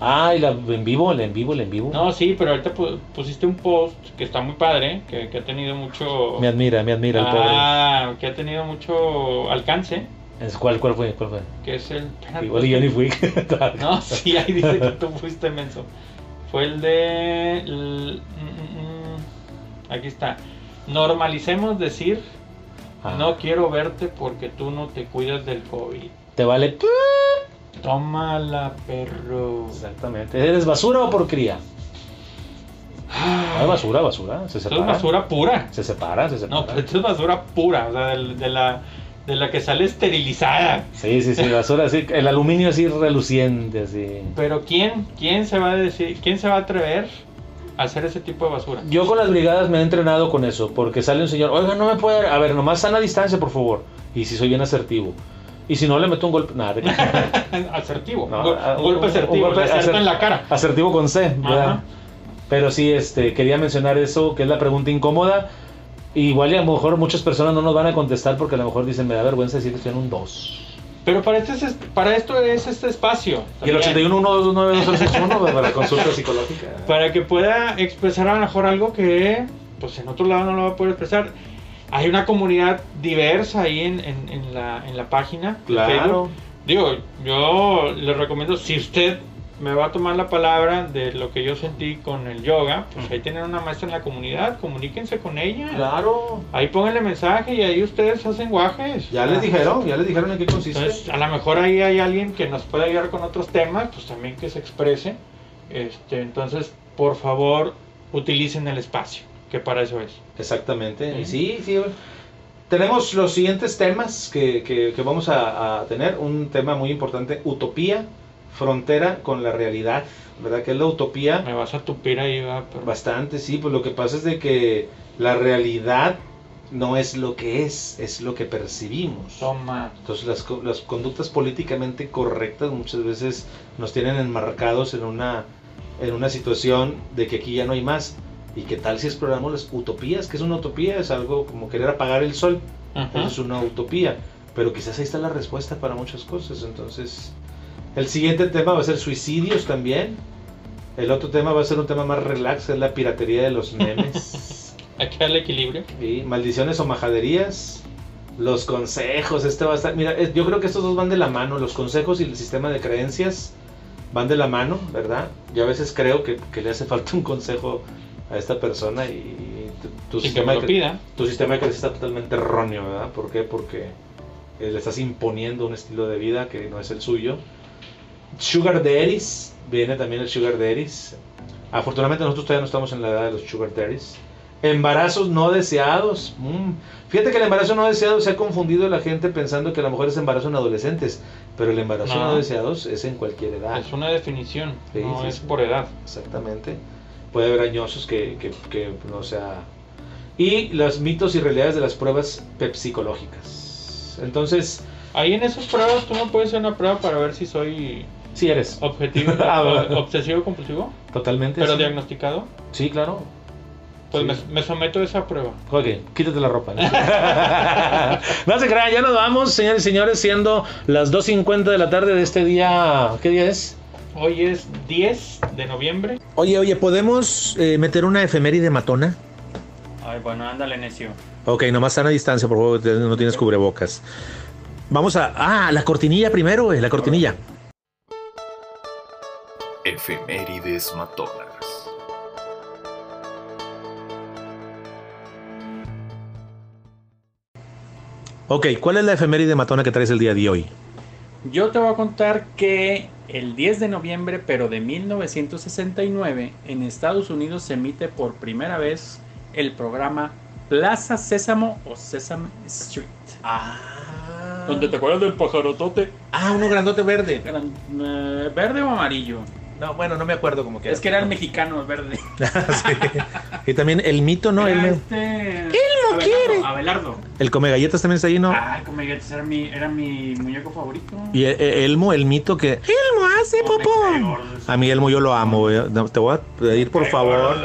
Ah, y la en vivo, el en vivo, el en vivo. No, sí, pero ahorita pu- pusiste un post que está muy padre, que, que ha tenido mucho... Me admira, me admira el pobre. Ah, que ha tenido mucho alcance, ¿Cuál, ¿Cuál fue? ¿Cuál fue? que es el... Igual yo ni fui. No, sí, ahí dice que tú fuiste menso. Fue el de... el- mm, mm, mm. aquí está. Normalicemos decir, Ah. no quiero verte porque tú no te cuidas del COVID. Te vale... Tómala, perro. Exactamente. ¿Eres basura o porquería? No, basura, basura. Se Esto separa. es basura pura. Se separa, se separa. No, pero esto es basura pura, o sea, del- de, la, de la que sale esterilizada. Sí, sí, sí, basura, así. El aluminio así reluciente, así. Pero ¿quién, quién se va a decir, quién se va a atrever a hacer ese tipo de basura? Yo con las brigadas me he entrenado con eso, porque sale un señor, oiga, no me puede... A ver, nomás sana distancia, por favor. Y si soy bien asertivo. Y si no, le meto un golpe... Nada, de- asertivo, No, gol- un golpe un- un asertivo, golpe le acerta aser- en la cara. Asertivo con C, ¿verdad? Ajá. Pero sí, este, quería mencionar eso, que es la pregunta incómoda. Igual y a lo mejor muchas personas no nos van a contestar porque a lo mejor dicen, me da vergüenza decir que estoy en un 2. Pero para, este, es- para esto es este espacio. Y el también, 81 122 para consulta psicológica. Para que pueda expresar a lo mejor algo que pues en otro lado no lo va a poder expresar. Hay una comunidad diversa ahí en, en- en la, en la página. Claro. Digo, yo les recomiendo, si usted me va a tomar la palabra de lo que yo sentí con el yoga, pues ahí tienen una maestra en la comunidad, comuníquense con ella. Claro. Ahí pónganle mensaje y ahí ustedes hacen guajes. Ya les dijeron, ya les dijeron en qué consiste. Entonces, a lo mejor ahí hay alguien que nos puede ayudar con otros temas, pues también que se exprese. Este, entonces, por favor, utilicen el espacio, que para eso es. Exactamente. Y Sí. sí. Tenemos los siguientes temas que, que- que vamos a, a tener. Un tema muy importante, utopía, frontera con la realidad. ¿Verdad? que es la utopía? Me vas a tupir ahí, va, pero- Bastante, sí. Pues lo que pasa es de que la realidad no es lo que es, es lo que percibimos. Toma. Entonces las, las conductas políticamente correctas muchas veces nos tienen enmarcados en una, en una situación de que aquí ya no hay más. ¿Y qué tal si exploramos las utopías? ¿Qué es una utopía? Es algo como querer apagar el sol. Ajá. Es una utopía. Pero quizás ahí está la respuesta para muchas cosas. Entonces, el siguiente tema va a ser suicidios también. El otro tema va a ser un tema más relax, es la piratería de los memes. Que darle equilibrio. Sí, maldiciones o majaderías. Los consejos, este va a estar. Mira, yo creo que estos dos van de la mano. Los consejos y el sistema de creencias van de la mano, ¿verdad? Yo a veces creo que, que le hace falta un consejo a esta persona y tu, tu Y que sistema me lo de tu sistema de creencias está totalmente erróneo, ¿verdad? ¿Por qué? Porque eh, le estás imponiendo un estilo de vida que no es el suyo. Sugar Daddies, viene también el Sugar Daddies. Afortunadamente nosotros todavía no estamos en la edad de los Sugar Daddies. Embarazos no deseados. mm. Fíjate que el embarazo no deseado se ha confundido la gente pensando que a lo mejor es embarazo en adolescentes, pero el embarazo no, No. deseado es en cualquier edad. Es una definición, Sí, no sí, es sí. por edad. Exactamente. Puede haber añosos que, que, que no sea. Y los mitos y realidades de las pruebas psicológicas. Entonces, Ahí en esas pruebas tú me puedes hacer una prueba para ver si soy sí eres. objetivo, Ah, obsesivo compulsivo, Totalmente. pero sí. diagnosticado. Sí, claro. Pues Sí. me, me someto a esa prueba. Ok, quítate la ropa. no se crean, ya nos vamos, señores y señores, siendo las 2.50 de la tarde de este día. ¿Qué día es? Hoy es 10 de noviembre. Oye, oye, ¿podemos eh, meter una efeméride matona? Ay, bueno, ándale, necio. Ok, nomás están a distancia, por favor, no tienes cubrebocas. Vamos a. Ah, la cortinilla primero, güey, la cortinilla. Efemérides matonas. Ok, ¿cuál es la efeméride matona que traes el día de hoy? Yo te voy a contar que el 10 de noviembre, pero de 1969, en Estados Unidos se emite por primera vez el programa Plaza Sésamo o Sesame Street. Ah. Donde te acuerdas del pajarotote Ah, uno grandote verde. Gran- eh, verde o amarillo. No, bueno, no me acuerdo cómo que Es que era el mexicano, el verde. Sí. Y también el mito, ¿no? Era El, este... Elmo quiere. Abelardo. el come galletas también está ahí, ¿no? Ah, como galletas era mi, era mi muñeco favorito. Y el- el- Elmo, el mito que. Elmo hace Oh, popó. A mí Elmo yo lo amo, güey. No, Te voy a pedir por favor.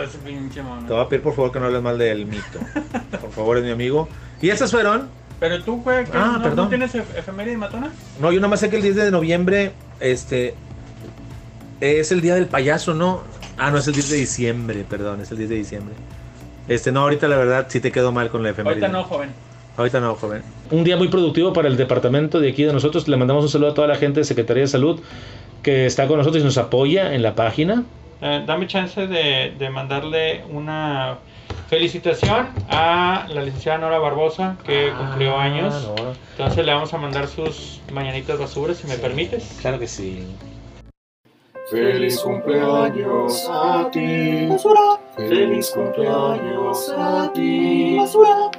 Te voy a pedir por favor que no hables mal del mito. Por favor, es mi amigo. ¿Y esas fueron? Pero tú, güey, ¿qué? Ah, ¿no. ¿no tienes ef- efeméride matona? No, yo nada más sé que el 10 de noviembre, este. Es el día del payaso, ¿no? Ah, no, es el 10 de diciembre, perdón, es el 10 de diciembre. Este, no, ahorita la verdad sí te quedó mal con la efeméride. Ahorita no, joven. Ahorita no, joven. Un día muy productivo para el departamento de aquí de nosotros. Le mandamos un saludo a toda la gente de Secretaría de Salud que está con nosotros y nos apoya en la página. Eh, dame chance de, de mandarle una felicitación a la licenciada Nora Barbosa, que cumplió Ah, años. no, Entonces le vamos a mandar sus mañanitas basuras, si me permites. claro que sí. Feliz cumpleaños a ti. Feliz cumpleaños a ti.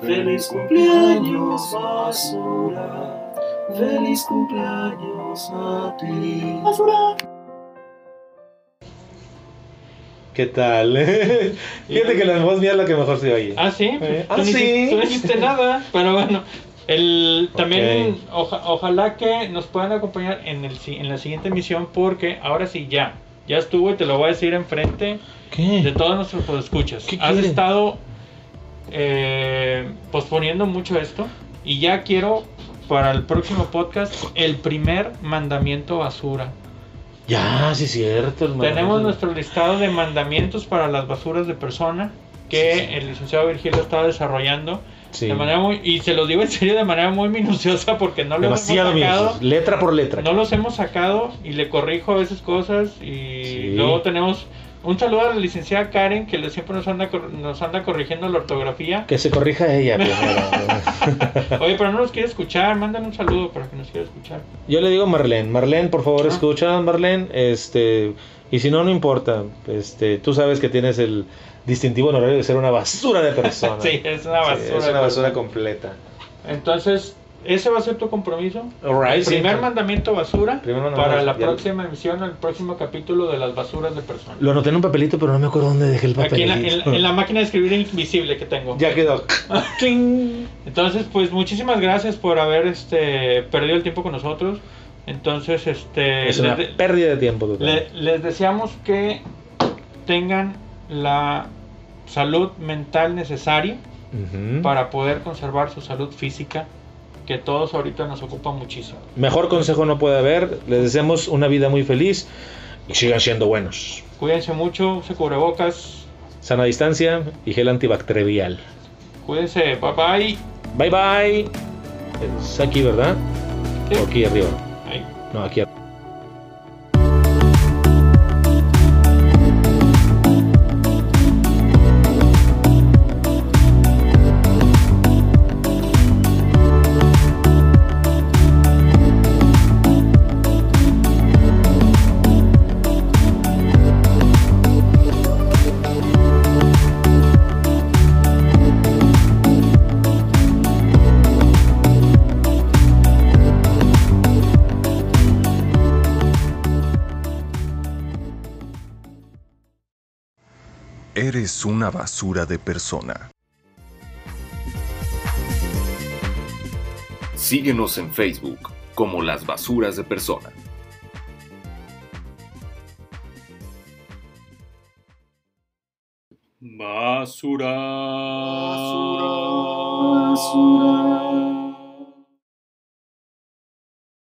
Feliz cumpleaños basura. Feliz cumpleaños a ti. ¿Qué tal? Fíjate que la voz mía es la que mejor se oye. Ah, sí. Eh, Tú ah, sí. no dijiste nada, pero bueno. El, también oja- ojalá que nos puedan acompañar en, el, en la siguiente emisión porque ahora sí ya, Ya estuvo y te lo voy a decir enfrente de ¿Qué? todos nuestros escuchas. ¿Qué Has estado eh, posponiendo mucho esto y ya quiero para el próximo podcast el primer mandamiento basura. Ya, sí es cierto. hermano. Tenemos nuestro listado de mandamientos para las basuras de persona que el licenciado Virgilio está desarrollando Sí. de manera muy y se lo digo en serio de manera muy minuciosa porque no lo hemos sacado. Letra por letra. No los hemos sacado y le corrijo a veces cosas y Sí. luego tenemos un saludo a la licenciada Karen que siempre nos anda nos anda corrigiendo la ortografía. Que se corrija ella. Oye, pero no nos quiere escuchar, mándale un saludo para que nos quiera escuchar. Yo le digo Marlene, Marlene, por favor, Ah. escucha, Marlene, este, y si no, no importa, este, tú sabes que tienes el distintivo honorario de ser una basura de persona. Sí, es una Sí, basura. es de una basura completa. Entonces, ese va a ser tu compromiso. El sí. primer mandamiento basura Primer mandamiento para la próxima emisión, el próximo capítulo de las basuras de personas. Lo anoté en un papelito, pero no me acuerdo dónde dejé el Aquí en papelito. la, en la- en la máquina de escribir invisible que tengo. Ya quedó. Entonces, pues muchísimas gracias por haber este perdido el tiempo con nosotros. Entonces, este Es una de- pérdida de tiempo total. le- les deseamos que tengan la salud mental necesaria para poder conservar su salud física, que todos ahorita nos ocupa muchísimo. Mejor consejo no puede haber. Les deseamos una vida muy feliz y sigan siendo buenos. Cuídense mucho, use cubrebocas, Sana distancia y gel antibacterial. cuídense, bye bye. Bye bye. Es aquí, ¿verdad? Sí. O aquí arriba. Ahí. No, aquí arriba. Eres una basura de persona. Síguenos en Facebook como Las Basuras de Persona. Basura. Basura.